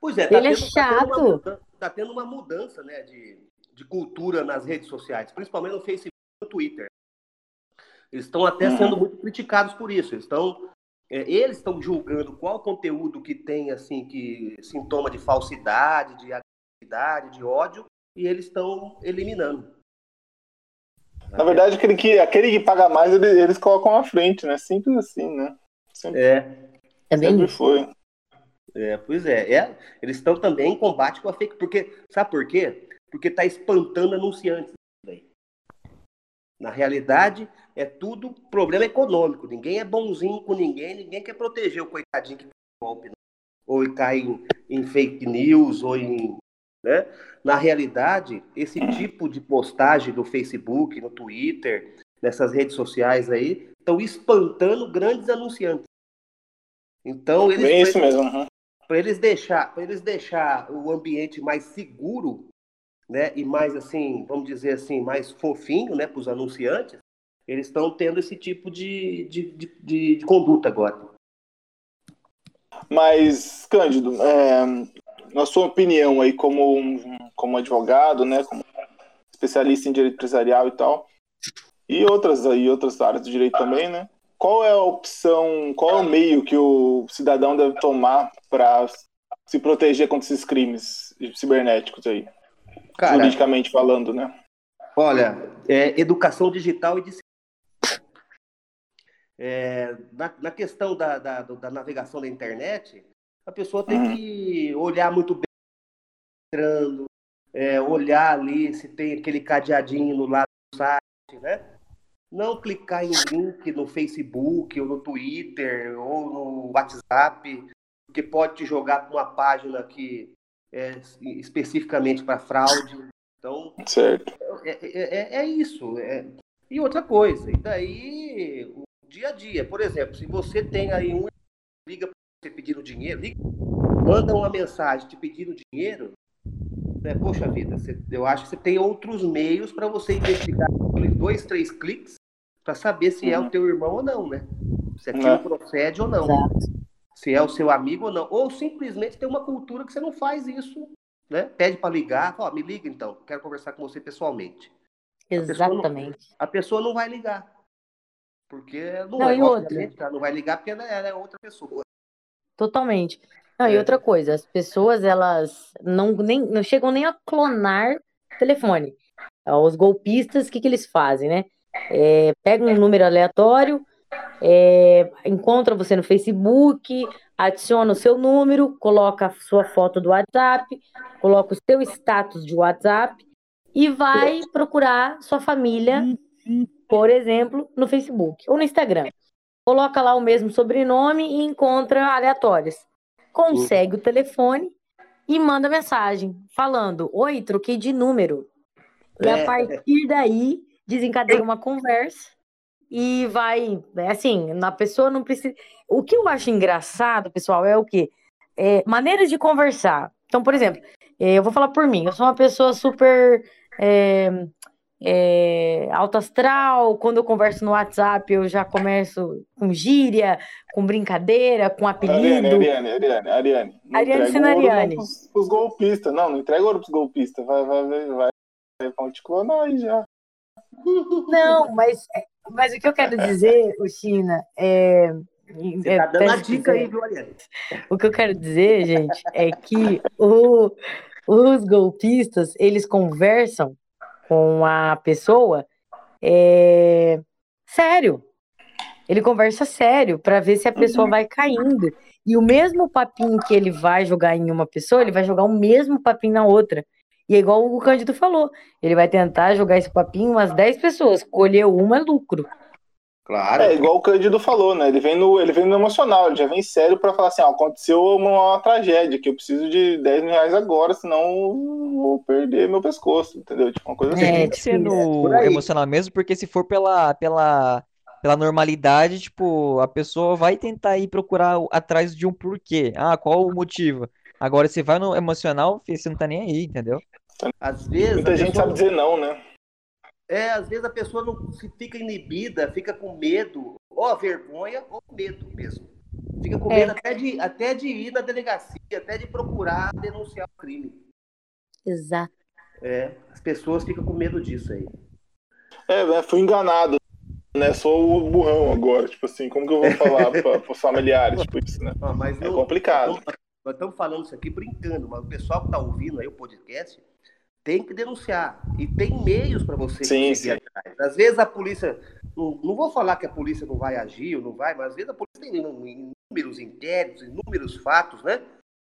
Pois é, tá ele é tendo, é chato. Tá tendo, uma, tá tendo uma mudança, né, de, de cultura nas redes sociais, principalmente no Facebook e no Twitter. Eles estão até sendo uhum. muito criticados por isso. Eles estão é, eles estão julgando qual conteúdo que tem assim que sintoma de falsidade, de agressividade, de ódio, e eles estão eliminando. Na verdade, aquele que, aquele que paga mais, eles, eles colocam à frente, né? Simples assim, né? Sempre, é. É bem sempre foi. É, pois é. é eles estão também em combate com a fake, porque sabe por quê? Porque está espantando anunciantes. Na realidade, é tudo problema econômico. Ninguém é bonzinho com ninguém, ninguém quer proteger o coitadinho que golpe, ou cai em, em, fake news, ou em. Né? Na realidade, esse tipo de postagem no Facebook, no Twitter, nessas redes sociais aí, estão espantando grandes anunciantes. Então, eles. Bem isso mesmo. Uhum. Para eles deixar, para eles deixar o ambiente mais seguro, né, e mais assim, vamos dizer assim, mais fofinho, né, para os anunciantes, eles estão tendo esse tipo de, de, de, de, de conduta agora. Mas, Cândido, é, na sua opinião aí, como, como advogado, né, como especialista em direito empresarial e tal, e outras aí, outras áreas do direito também, né? Qual é a opção, qual é o meio que o cidadão deve tomar para se proteger contra esses crimes cibernéticos aí? Cara, juridicamente falando, né? Olha, é educação digital e disciplina. É, na, na, questão da, da, da, navegação da internet, a pessoa tem uhum. que olhar muito bem, entrando, é, olhar ali se tem aquele cadeadinho no lado do site, né? Não clicar em link no Facebook, ou no Twitter, ou no WhatsApp, que pode te jogar para uma página que é especificamente para fraude. Então, certo. É, é, é, é isso. É. E outra coisa, e daí dia a dia. Por exemplo, se você tem aí um liga você pedindo dinheiro, liga, manda uma mensagem te pedindo dinheiro, né? poxa vida, você, eu acho que você tem outros meios para você investigar dois, três cliques para saber se é o uhum. teu irmão ou não, né? Se aquilo não. procede ou não. Exato. Se é o seu amigo ou não. Ou simplesmente tem uma cultura que você não faz isso, né? Pede para ligar, fala, me liga então, quero conversar com você pessoalmente. Exatamente. A pessoa não, a pessoa não vai ligar. Porque não, não é, ela não vai ligar porque ela é outra pessoa. Totalmente. Não, é. E outra coisa, as pessoas, elas não, nem, não chegam nem a clonar telefone. Os golpistas, o que, que eles fazem, né? É, pega um número aleatório, é, encontra você no Facebook, adiciona o seu número, coloca a sua foto do WhatsApp, coloca o seu status de WhatsApp e vai procurar sua família por exemplo, no Facebook ou no Instagram. Coloca lá o mesmo sobrenome e encontra aleatórias. Consegue o telefone e manda mensagem falando: Oi, troquei de número. E a é. partir daí desencadeia uma conversa e vai. É assim, a pessoa não precisa. O que eu acho engraçado, pessoal, é o quê? É, maneiras de conversar. Então, por exemplo, é, eu vou falar por mim, eu sou uma pessoa super. É, é, alto astral. Quando eu converso no WhatsApp, eu já começo com gíria, com brincadeira, com apelido. Ariane, Ariane, Ariane, Ariane. Não Ariane Ariane. Pros, pros golpistas. Não, não entrega ouro pros golpistas. Vai, vai, vai, vai. Vão te clonar aí já. Não, mas, mas o que eu quero dizer, o China, é. Você é, tá dando a dica aí, viu, Ariane? O que eu quero dizer, gente, é que o, os golpistas, eles conversam com a pessoa é sério. Ele conversa sério para ver se a pessoa vai caindo. E o mesmo papinho que ele vai jogar em uma pessoa, ele vai jogar o mesmo papinho na outra. E é igual o Cândido falou, ele vai tentar jogar esse papinho umas 10 pessoas, colher uma é lucro. Claro. É igual o Cândido falou, né? Ele vem no, ele vem no emocional, ele já vem sério para falar assim: ó, aconteceu uma, uma, tragédia, que eu preciso de 10 mil reais agora, senão vou perder meu pescoço, entendeu? Tipo, uma coisa assim. É, tem que ser no é emocional mesmo, porque se for pela, pela, pela normalidade, tipo, a pessoa vai tentar ir procurar atrás de um porquê. Ah, qual o motivo? Agora, se vai no emocional, você não tá nem aí, entendeu? Às vezes. Muita gente sabe dizer não, né? É, às vezes a pessoa não se fica inibida, fica com medo, ou a vergonha, ou medo mesmo. Fica com é. medo até, de, até de ir na delegacia, até de procurar denunciar o crime. Exato. É, as pessoas ficam com medo disso aí. É, né, fui enganado, né? Sou o burrão agora, tipo assim, como que eu vou falar para os familiares, tipo isso, né? Ah, mas é complicado. Nós estamos falando isso aqui brincando, mas o pessoal que está ouvindo aí o podcast tem que denunciar. E tem meios para você sim, sim. atrás. Às vezes a polícia. Não, não, vou falar que a polícia não vai agir ou não vai, mas às vezes a polícia tem inúmeros inquéritos, inúmeros fatos, né?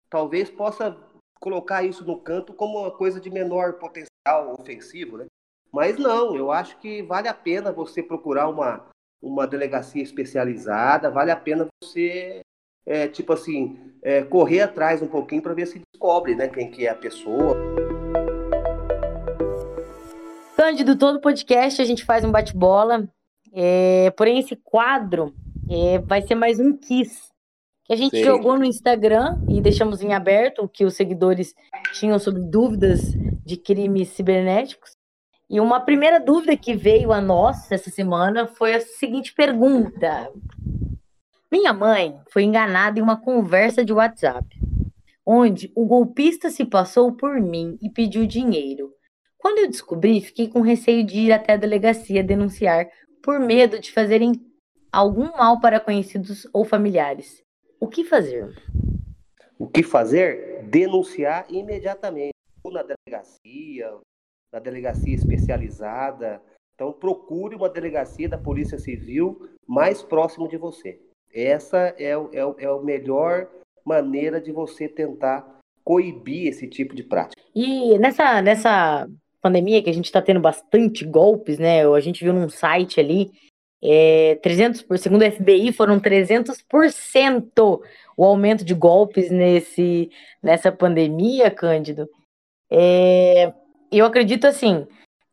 Talvez possa colocar isso no canto como uma coisa de menor potencial ofensivo, né? Mas não, eu acho que vale a pena você procurar uma, uma delegacia especializada, vale a pena você, é, tipo assim, é, correr atrás um pouquinho para ver se descobre, né, quem que é a pessoa. Cândido, todo podcast a gente faz um bate-bola. É, porém, esse quadro é, vai ser mais um Kiss. Que a gente Sim. jogou no Instagram e deixamos em aberto o que os seguidores tinham sobre dúvidas de crimes cibernéticos. E uma primeira dúvida que veio a nós essa semana foi a seguinte pergunta: Minha mãe foi enganada em uma conversa de WhatsApp, onde o golpista se passou por mim e pediu dinheiro. Quando eu descobri, fiquei com receio de ir até a delegacia denunciar por medo de fazerem algum mal para conhecidos ou familiares. O que fazer? O que fazer? Denunciar imediatamente, ou na delegacia, na delegacia especializada. Então, procure uma delegacia da Polícia Civil mais próximo de você. Essa é, é, é a melhor maneira de você tentar coibir esse tipo de prática. E nessa, nessa pandemia, que a gente está tendo bastante golpes, né? A gente viu num site ali, é, 300, segundo o FBI, foram 300% o aumento de golpes nesse, nessa pandemia, Cândido. É, eu acredito assim,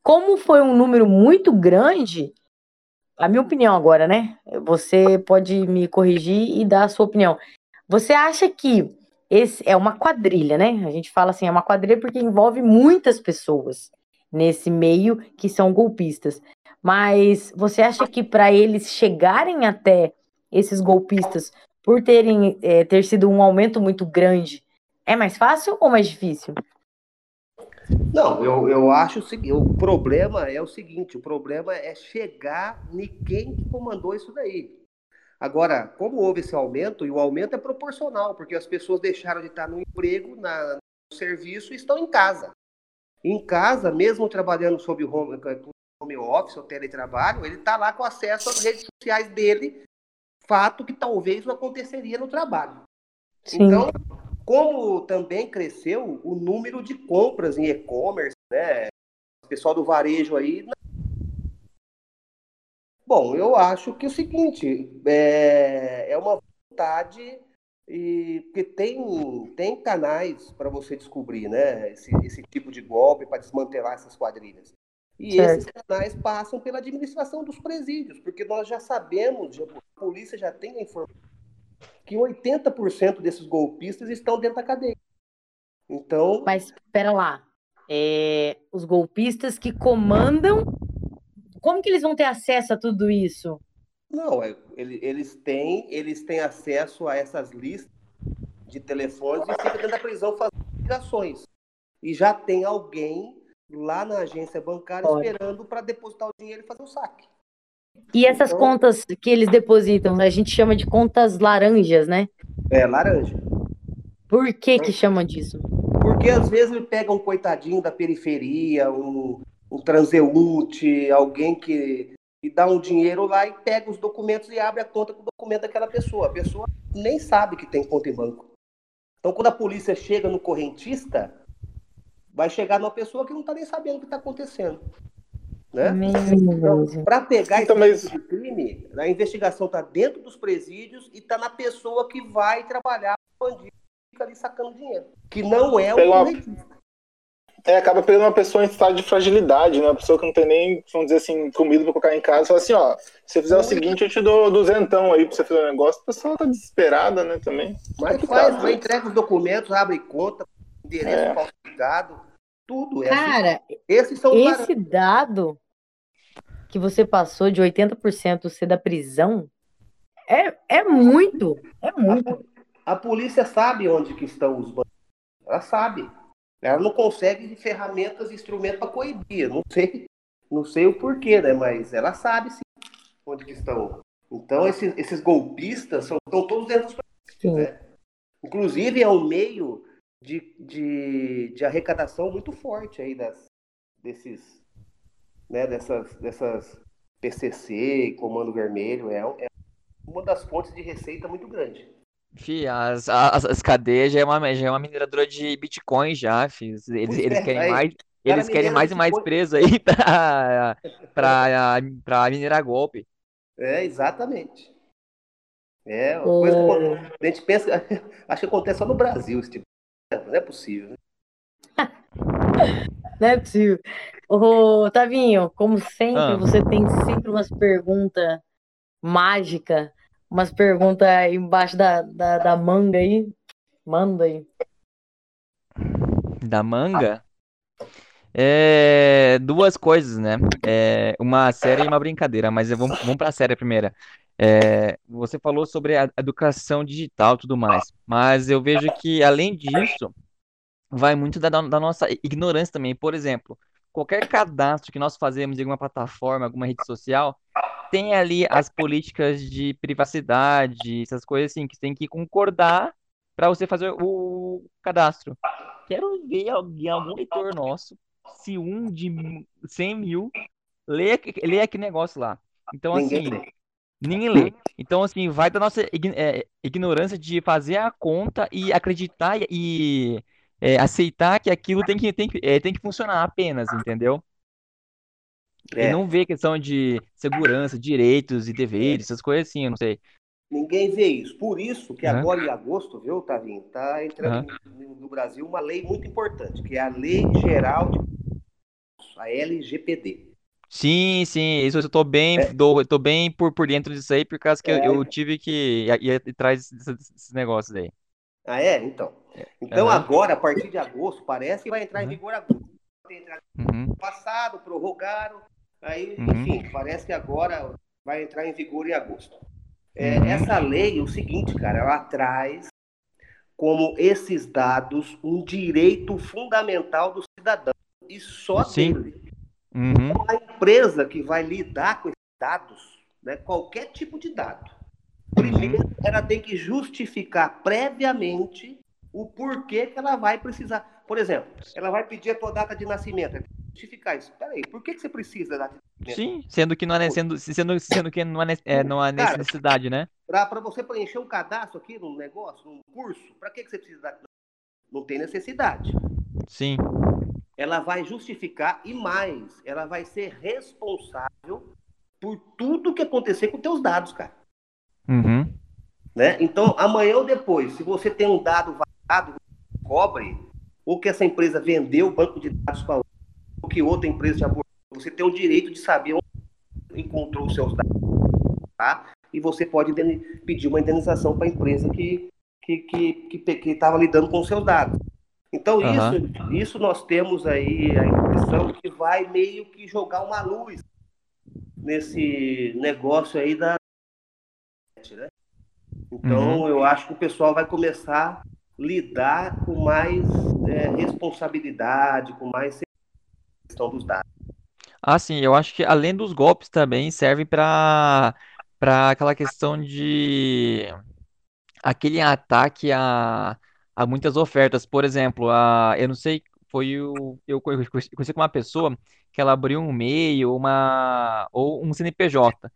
como foi um número muito grande, a minha opinião agora, né? Você pode me corrigir e dar a sua opinião. Você acha que esse é uma quadrilha, né? A gente fala assim, é uma quadrilha porque envolve muitas pessoas nesse meio que são golpistas. Mas você acha que para eles chegarem até esses golpistas, por terem é, ter sido um aumento muito grande, é mais fácil ou mais difícil? Não, eu, eu acho o seguinte, o problema é o seguinte, o problema é chegar em quem comandou isso daí. Agora, como houve esse aumento, e o aumento é proporcional, porque as pessoas deixaram de estar no emprego, na, no serviço e estão em casa. Em casa, mesmo trabalhando sob home, home office ou teletrabalho, ele está lá com acesso às redes sociais dele, fato que talvez não aconteceria no trabalho. Sim. Então, como também cresceu o número de compras em e-commerce, né? O pessoal do varejo aí. Bom, eu acho que é o seguinte, é, é uma vontade e porque tem, tem canais para você descobrir, né? Esse, esse tipo de golpe para desmantelar essas quadrilhas. E certo. esses canais passam pela administração dos presídios, porque nós já sabemos, já, a polícia já tem a informação que 80% desses golpistas estão dentro da cadeia. Então. Mas espera lá. É, os golpistas que comandam. Como que eles vão ter acesso a tudo isso? Não, é, eles, têm, eles têm acesso a essas listas de telefones e ficam dentro da prisão fazendo ligações. E já tem alguém lá na agência bancária esperando para depositar o dinheiro e fazer o saque. E essas então, contas que eles depositam, a gente chama de contas laranjas, né? É, laranja. Por que que chama disso? Porque às vezes ele pega um coitadinho da periferia, um, um transeunte, alguém que e dá um dinheiro lá e pega os documentos e abre a conta com o documento daquela pessoa. A pessoa nem sabe que tem conta em banco. Então, quando a polícia chega no correntista, vai chegar numa pessoa que não está nem sabendo o que está acontecendo. Né? Então, para pegar então, esse tipo de crime, a investigação está dentro dos presídios e está na pessoa que vai trabalhar com o bandido fica ali sacando dinheiro. Que não é o correntista. É, acaba pegando uma pessoa em estado de fragilidade, né? Uma pessoa que não tem nem, vamos dizer assim, comida pra colocar em casa. Fala assim, ó, se você fizer o seguinte, eu te dou duzentão aí pra você fazer um negócio. A pessoa tá desesperada, né, também. Mas faz, vai, entrega os documentos, abre conta, endereço é. falsificado, tudo. É assim. Cara, assim. Esses são esse dado que você passou de 80% ser da prisão é, é muito, é muito. A, a polícia sabe onde que estão os bandidos. Ela sabe. Ela não consegue ferramentas e instrumentos para coibir. Não sei, não sei o porquê, né? Mas ela sabe sim onde que estão. Então, esses, esses golpistas são, estão todos dentro dos países, né? Inclusive, é um meio de, de, de arrecadação muito forte aí das, desses, né, dessas, dessas PCC, Comando Vermelho. É, é uma das fontes de receita muito grande. Fih, as, as, as cadeias já é, uma, já é uma mineradora de Bitcoin já, fi. Eles, eles é, querem mais, eles querem mais e mais preso aí pra, pra, pra minerar golpe. É, exatamente. É, uma coisa que a gente pensa, acho que acontece só no Brasil esse tipo. Não é possível, né? Não é possível. Ô, Tavinho, como sempre, ah. você tem sempre umas perguntas mágicas umas perguntas embaixo da, da, da manga aí. Manda aí. Da manga? É, duas coisas, né? É, uma série e uma brincadeira, mas vamos, vamos para a série primeira. É, você falou sobre a educação digital e tudo mais, mas eu vejo que, além disso, vai muito da, da nossa ignorância também. Por exemplo, qualquer cadastro que nós fazemos em alguma plataforma, alguma rede social, tem ali as políticas de privacidade, essas coisas assim, que tem que concordar para você fazer o cadastro. Quero ver alguém, algum leitor nosso, se um de 100 mil, lê, lê aquele negócio lá. Então, assim, ninguém lê. Então, assim, vai da nossa é, ignorância de fazer a conta e acreditar e é, aceitar que aquilo tem que, tem, que, é, tem que funcionar apenas, entendeu? É. E não vê questão de segurança, direitos e deveres, essas coisas assim, eu não sei. Ninguém vê isso. Por isso que uhum. agora em agosto, viu, Tavinho, tá entrando uhum. no Brasil uma lei muito importante, que é a Lei Geral de a LGPD. Sim, sim, isso eu tô bem, é. tô, tô bem por, por dentro disso aí, por causa que é. eu, eu, tive que ir, ir atrás desses negócios aí. Ah, é? Então. Então, uhum. agora, a partir de agosto, parece que vai entrar em vigor agosto. Uhum. Passado, prorrogaram, Aí, uhum. enfim, parece que agora vai entrar em vigor em agosto. É, uhum. Essa lei, o seguinte, cara, ela traz como esses dados um direito fundamental do cidadão e só Sim. dele. Uhum. Então, a empresa que vai lidar com esses dados, né, qualquer tipo de dado, primeiro uhum. ela tem que justificar previamente o porquê que ela vai precisar. Por exemplo, ela vai pedir a tua data de nascimento justificar isso. Peraí, por que, que você precisa da Sim, sendo que não é, sendo, sendo, sendo que não, é, é, não há necessidade, né? Para você preencher um cadastro aqui num negócio, num curso, para que, que você precisa da Não tem necessidade. Sim. Ela vai justificar e mais, ela vai ser responsável por tudo que acontecer com teus dados, cara. Uhum. Né? Então, amanhã ou depois, se você tem um dado vazado, cobre, ou que essa empresa vendeu o banco de dados para que outra empresa já. Você tem o direito de saber onde encontrou os seus dados, tá? E você pode pedir uma indenização para a empresa que que que que estava lidando com os seus dados. Então uhum. isso isso nós temos aí a impressão que vai meio que jogar uma luz nesse negócio aí da né? Então uhum. eu acho que o pessoal vai começar lidar com mais é, responsabilidade, com mais questão dos dados. Ah, sim, eu acho que além dos golpes também serve para para aquela questão de aquele ataque a, a muitas ofertas. Por exemplo, a, eu não sei foi o. Eu conheci com uma pessoa que ela abriu um ou uma. ou um CNPJ.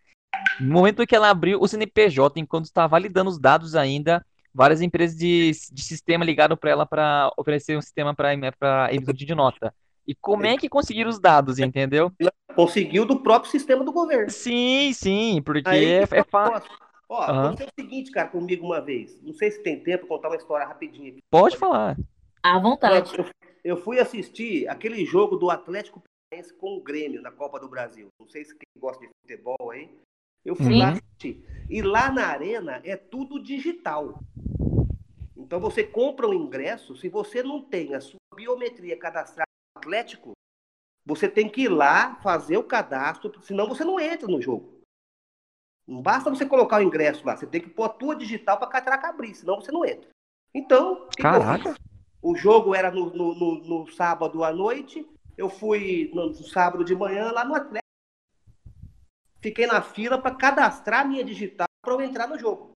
No momento que ela abriu o CNPJ, enquanto estava validando os dados ainda, várias empresas de, de sistema ligaram para ela para oferecer um sistema para emissão de nota. E como é que conseguiram os dados, entendeu? Conseguiu do próprio sistema do governo. Sim, sim, porque Aí, é, é fácil. Ó, Aham. aconteceu o seguinte, cara, comigo uma vez. Não sei se tem tempo pra contar uma história rapidinho aqui. Pode falar. À vontade. Eu, eu fui assistir aquele jogo do Atlético Paranaense com o Grêmio na Copa do Brasil. Não sei se quem gosta de futebol aí. Eu fui Uhum. lá assistir. E lá na arena é tudo digital. Então você compra um ingresso, se você não tem a sua biometria cadastrada no Atlético, você tem que ir lá fazer o cadastro, senão você não entra no jogo. Não basta você colocar o ingresso lá, você tem que pôr a tua digital para catraca abrir, senão você não entra. Então, Caraca. O jogo era no, no- no- no sábado à noite. Eu fui no, no sábado de manhã lá no Atlético. Fiquei na fila para cadastrar minha digital para eu entrar no jogo.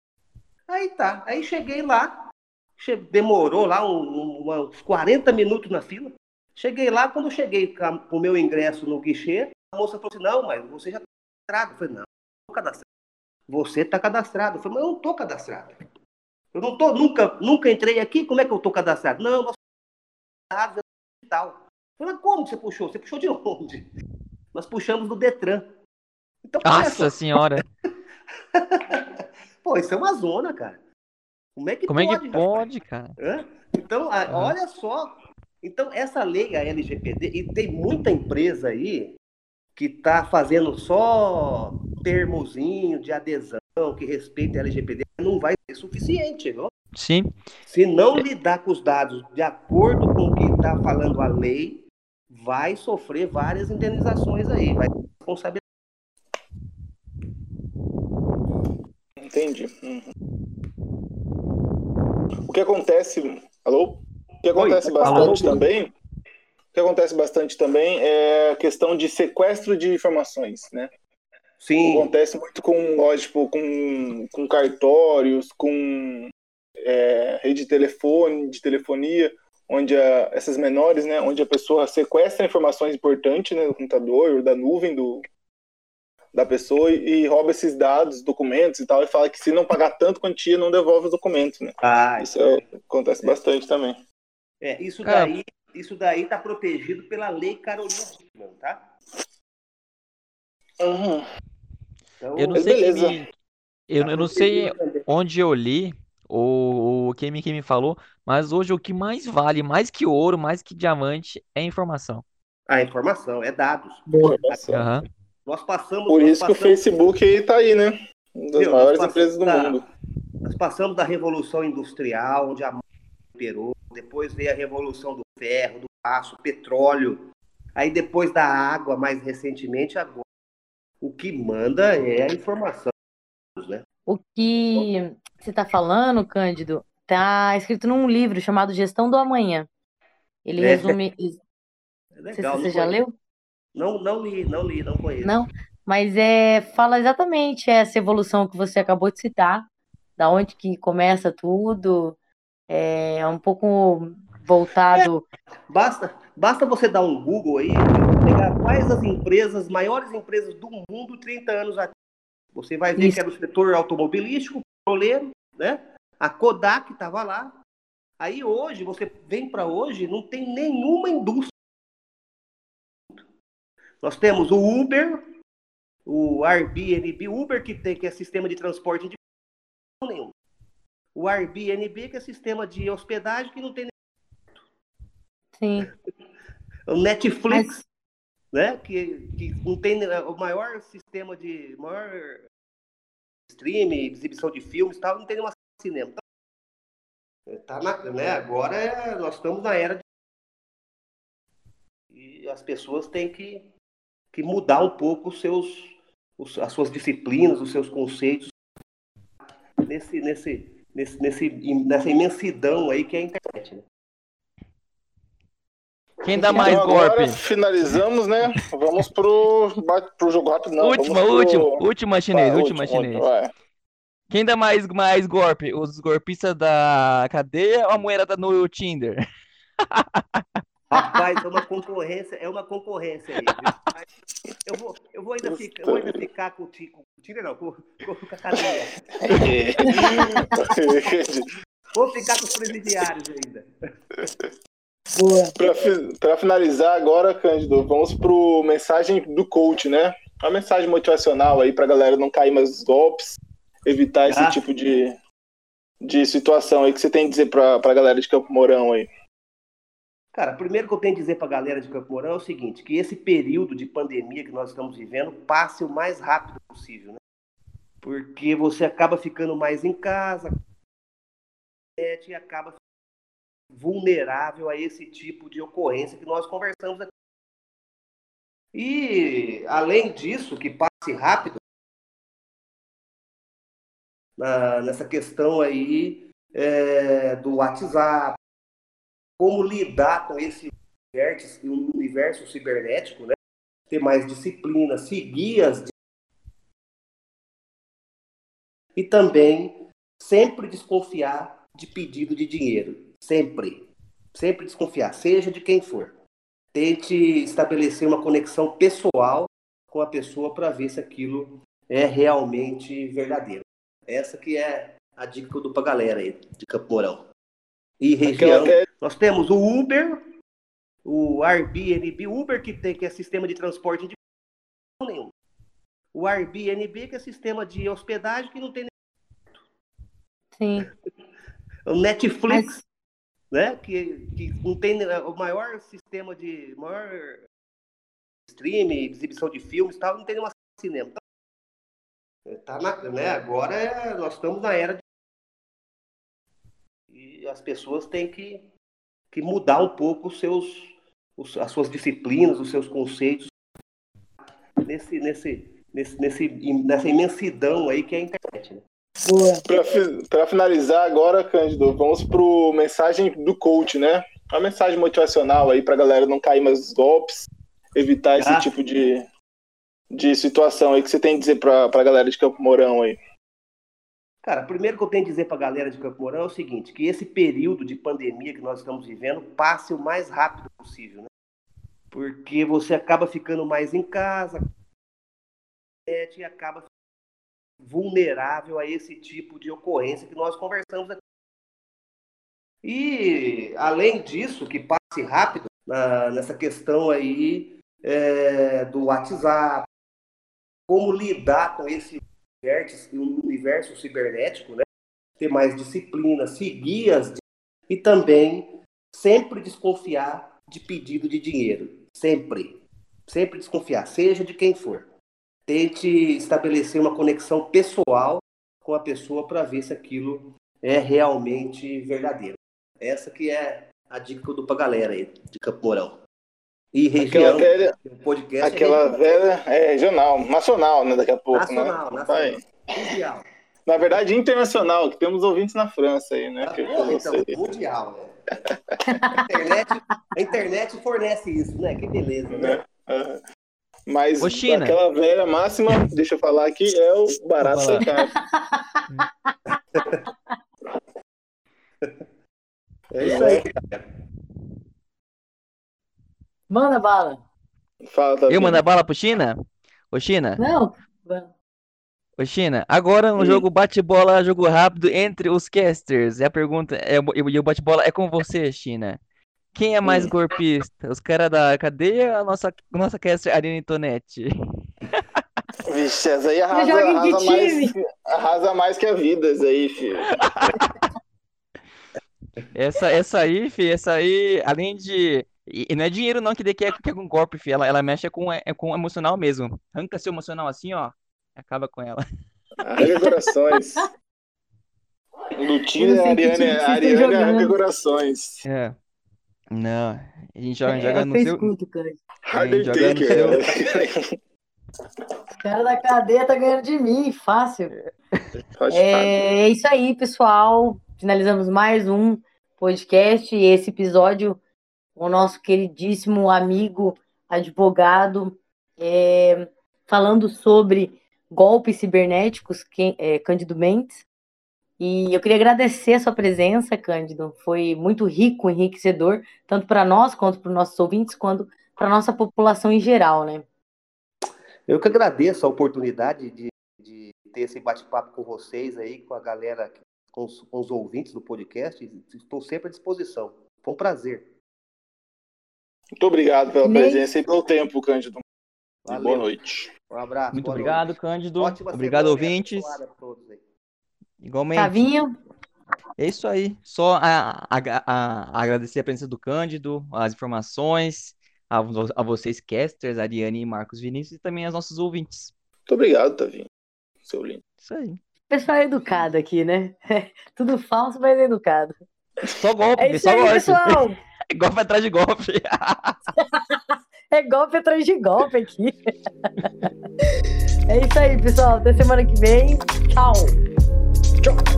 Aí tá. Aí cheguei lá. che- Demorou lá um- um- uns 40 minutos na fila. Cheguei lá, quando cheguei com o meu ingresso no guichê, a moça falou assim: Não, mas você já está cadastrado. Eu falei: Não, tô cadastrado. Você está cadastrado. Eu falei: Mas eu não estou cadastrado. Eu não tô, nunca, nunca entrei aqui, como é que eu estou cadastrado? Não, nós dados digital. Eu falei, como você puxou? Você puxou de onde? Nós puxamos do Detran. Então, Nossa senhora. pô, isso é uma zona, cara. Como é que Como é pode? que rapaz? pode, cara? Hã? Então, a- olha só. Então, essa lei, a LGPD, e tem muita empresa aí que está fazendo só termozinho de adesão que respeita a LGPD, não vai ser suficiente, viu? Sim. Se não lidar com os dados de acordo com o que está falando a lei, vai sofrer várias indenizações aí, vai ter responsabilidade. Entendi. Uhum. O que acontece. Alô? O que acontece Oi, bastante alô? também. O que acontece bastante também é a questão de sequestro de informações, né? Sim, Acontece muito com, lógico, com, com cartórios, com é, rede de telefone, de telefonia, onde a- essas menores, né, onde a pessoa sequestra informações importantes né, do computador, ou da nuvem do, da pessoa e, e rouba esses dados, documentos e tal, e fala que se não pagar tanto quantia, não devolve os documentos, né? ah, Isso é- acontece bastante também. é, isso daí isso daí está protegido pela lei Carolina Dickmann, tá? Uhum. Então, Eu não Mas sei beleza. me... eu, eu não sei onde eu li ou, ou quem me, quem me falou, mas hoje o que mais vale, mais que ouro, mais que diamante, é informação. A informação é dados. Aham. Nós passamos. Por nós isso que o passamos- Facebook aí tá aí, né? Uma das Viu, maiores empresas do passamos da- mundo. Nós passamos da Revolução Industrial, onde a mão imperou, depois veio a Revolução do Ferro, do aço, petróleo, aí depois da água, mais recentemente, agora. O que manda é a informação, né? O que você está falando, Cândido, está escrito num livro chamado Gestão do Amanhã. Ele É. resume. É legal. você não já conheço. leu? Não, não li, não li, não conheço. Não, mas é, fala exatamente essa evolução que você acabou de citar, da onde que começa tudo, é um pouco voltado. Basta, basta você dar um Google aí, pegar quais as empresas, maiores empresas do mundo 30 anos atrás. Você vai ver Isso. que era o setor automobilístico, petroleiro, né? A Kodak estava lá. Aí hoje, você vem para hoje, não tem nenhuma indústria. Nós temos o Uber, o Airbnb, o Uber que tem que é sistema de transporte individual nenhum. O Airbnb que é sistema de hospedagem que não tem Sim, o Netflix, né? Que, que não tem né, o maior sistema de maior streaming, exibição de filmes, tal, não tem nenhuma cinema. Então, tá na, né? Agora é- nós estamos na era de... e as pessoas têm que, que mudar um pouco os seus os- as suas disciplinas, os seus conceitos nesse nesse nesse, nesse nessa imensidão aí que é a internet. Né? Quem dá mais então, agora golpe? finalizamos, né? Vamos pro, pro jogo rápido, não. última, pro... última, última chinês, Vai, última último, chinês. vai. Quem dá mais, mais golpe? Os golpistas da cadeia ou a mulherada no Tinder? Rapaz, é uma concorrência, é uma concorrência aí. Eu vou, eu vou ainda ficar, eu vou ainda ficar com o Tico. Tico não, com, com a cadeia. Vou ficar com os presidiários ainda. Boa. Pra, fi- pra finalizar agora, Cândido, vamos pro mensagem do coach, né? Uma mensagem motivacional aí pra galera não cair mais nos golpes, evitar esse Ah. tipo de, de situação aí que você tem a dizer pra, pra galera de Campo Mourão aí. Cara, primeiro que eu tenho a dizer para a galera de Campo Mourão é o seguinte, que esse período de pandemia que nós estamos vivendo passe o mais rápido possível, né? Porque você acaba ficando mais em casa e acaba vulnerável a esse tipo de ocorrência que nós conversamos aqui. E, além disso, que passe rápido, na- nessa questão aí é, do WhatsApp, como lidar com esse vértice, o universo cibernético, né? Ter mais disciplina, seguir as e também sempre desconfiar de pedido de dinheiro, sempre, sempre desconfiar, seja de quem for. Tente estabelecer uma conexão pessoal com a pessoa para ver se aquilo é realmente verdadeiro. Essa que é a dica que eu dou pra galera aí de Campo Mourão. E região, Aquela- é- nós temos o Uber, o Airbnb, o Uber que tem que é sistema de transporte individual nenhum. O Airbnb que é sistema de hospedagem que não tem Sim. o Netflix, Mas, né, que, que não tem é, o maior sistema de maior stream, exibição de filmes, e tal, não tem nenhuma cinema. Então, tá na, né, agora é- nós estamos na era de as pessoas têm que, que mudar um pouco os seus os- as suas disciplinas, os seus conceitos nesse nesse nesse, nesse nessa imensidão aí que é a internet. Né? pra finalizar agora, Cândido, vamos pro mensagem do coach, né? Uma mensagem motivacional aí pra galera não cair mais nos golpes, evitar esse Ah. tipo de, de situação aí que você tem a dizer pra, pra galera de Campo Mourão aí. Cara, primeiro que eu tenho a dizer para a galera de Campo Mourão é o seguinte, que esse período de pandemia que nós estamos vivendo passe o mais rápido possível, né? Porque você acaba ficando mais em casa e acaba vulnerável a esse tipo de ocorrência que nós conversamos aqui. E, além disso, que passe rápido na- nessa questão aí é, do WhatsApp, como lidar com esse vértice, o universo cibernético, né? Ter mais disciplina, seguir as e também sempre desconfiar de pedido de dinheiro, sempre, sempre desconfiar, seja de quem for. Tente estabelecer uma conexão pessoal com a pessoa para ver se aquilo é realmente verdadeiro. Essa que é a dica que eu dou pra galera aí de Campo Mourão. E Aquela região, velha, o podcast é aquela regional. velha é regional, nacional, né? Daqui a pouco, nacional, né? nacional, mundial. Na verdade, internacional, que temos ouvintes na França aí, né? Ah, Que- então, mundial, né? A internet, a internet fornece isso, né? Que beleza, né? Aham. Mas Ô, China. aquela velha máxima, deixa eu falar aqui, é o barato sai caro. É isso aí. Manda bala. Fala. Eu mandar bala pro China? Ô, China? Não. Ô, China, agora um jogo bate-bola, jogo rápido entre os casters. E a pergunta é, e o bate-bola é com você, China. Quem é mais golpista? Os caras da cadeia ou a nossa, nossa caster Aline Tonetti? Vixe, essa aí arrasa, arrasa, mais, arrasa mais que a vida, essa aí, filho. Essa, essa aí, fi, essa aí, além de. E e não é dinheiro não que dê que é, que é com golpe, fi. Ela, ela mexe com, é, com emocional mesmo. Arranca seu emocional assim, ó. Acaba com ela. Arranca corações. Lutina, que Ariane, Ariane arranca jogando. corações. É. Não. A gente joga, É, joga eu no seu. escuto, cara. Harder joga no Taker. Os caras da cadeia tá ganhando de mim, fácil. É, é isso aí, pessoal. Finalizamos mais um podcast. E esse episódio, o nosso queridíssimo amigo advogado, é, falando sobre golpes cibernéticos, quem, é, Cândido Mendes. E eu queria agradecer a sua presença, Cândido. Foi muito rico, enriquecedor, tanto para nós, quanto para os nossos ouvintes, quanto para a nossa população em geral, né? Eu que agradeço a oportunidade de, de ter esse bate-papo com vocês aí, com a galera, com os, com os ouvintes do podcast. Estou sempre à disposição. Foi um prazer. Muito obrigado pela presença e pelo tempo, Cândido. Valeu. Boa noite. Um abraço. Muito obrigado, noite. Cândido. Ótima Obrigado, semana e ouvintes. Igualmente. Tavinho, É isso aí. Só a- a- a- agradecer a presença do Cândido, as informações, a, a vocês, casters, Ariane e Marcos Vinícius, e também aos nossos ouvintes. Muito obrigado, Tavinho. Seu lindo. Isso aí. pessoal é educado aqui, né? Tudo falso, mas é educado. Só golpe, É isso só aí, golpe. pessoal. Golpe atrás de golpe. É golpe atrás de golpe aqui. É isso aí, pessoal. Até semana que vem. Tchau. Tchau.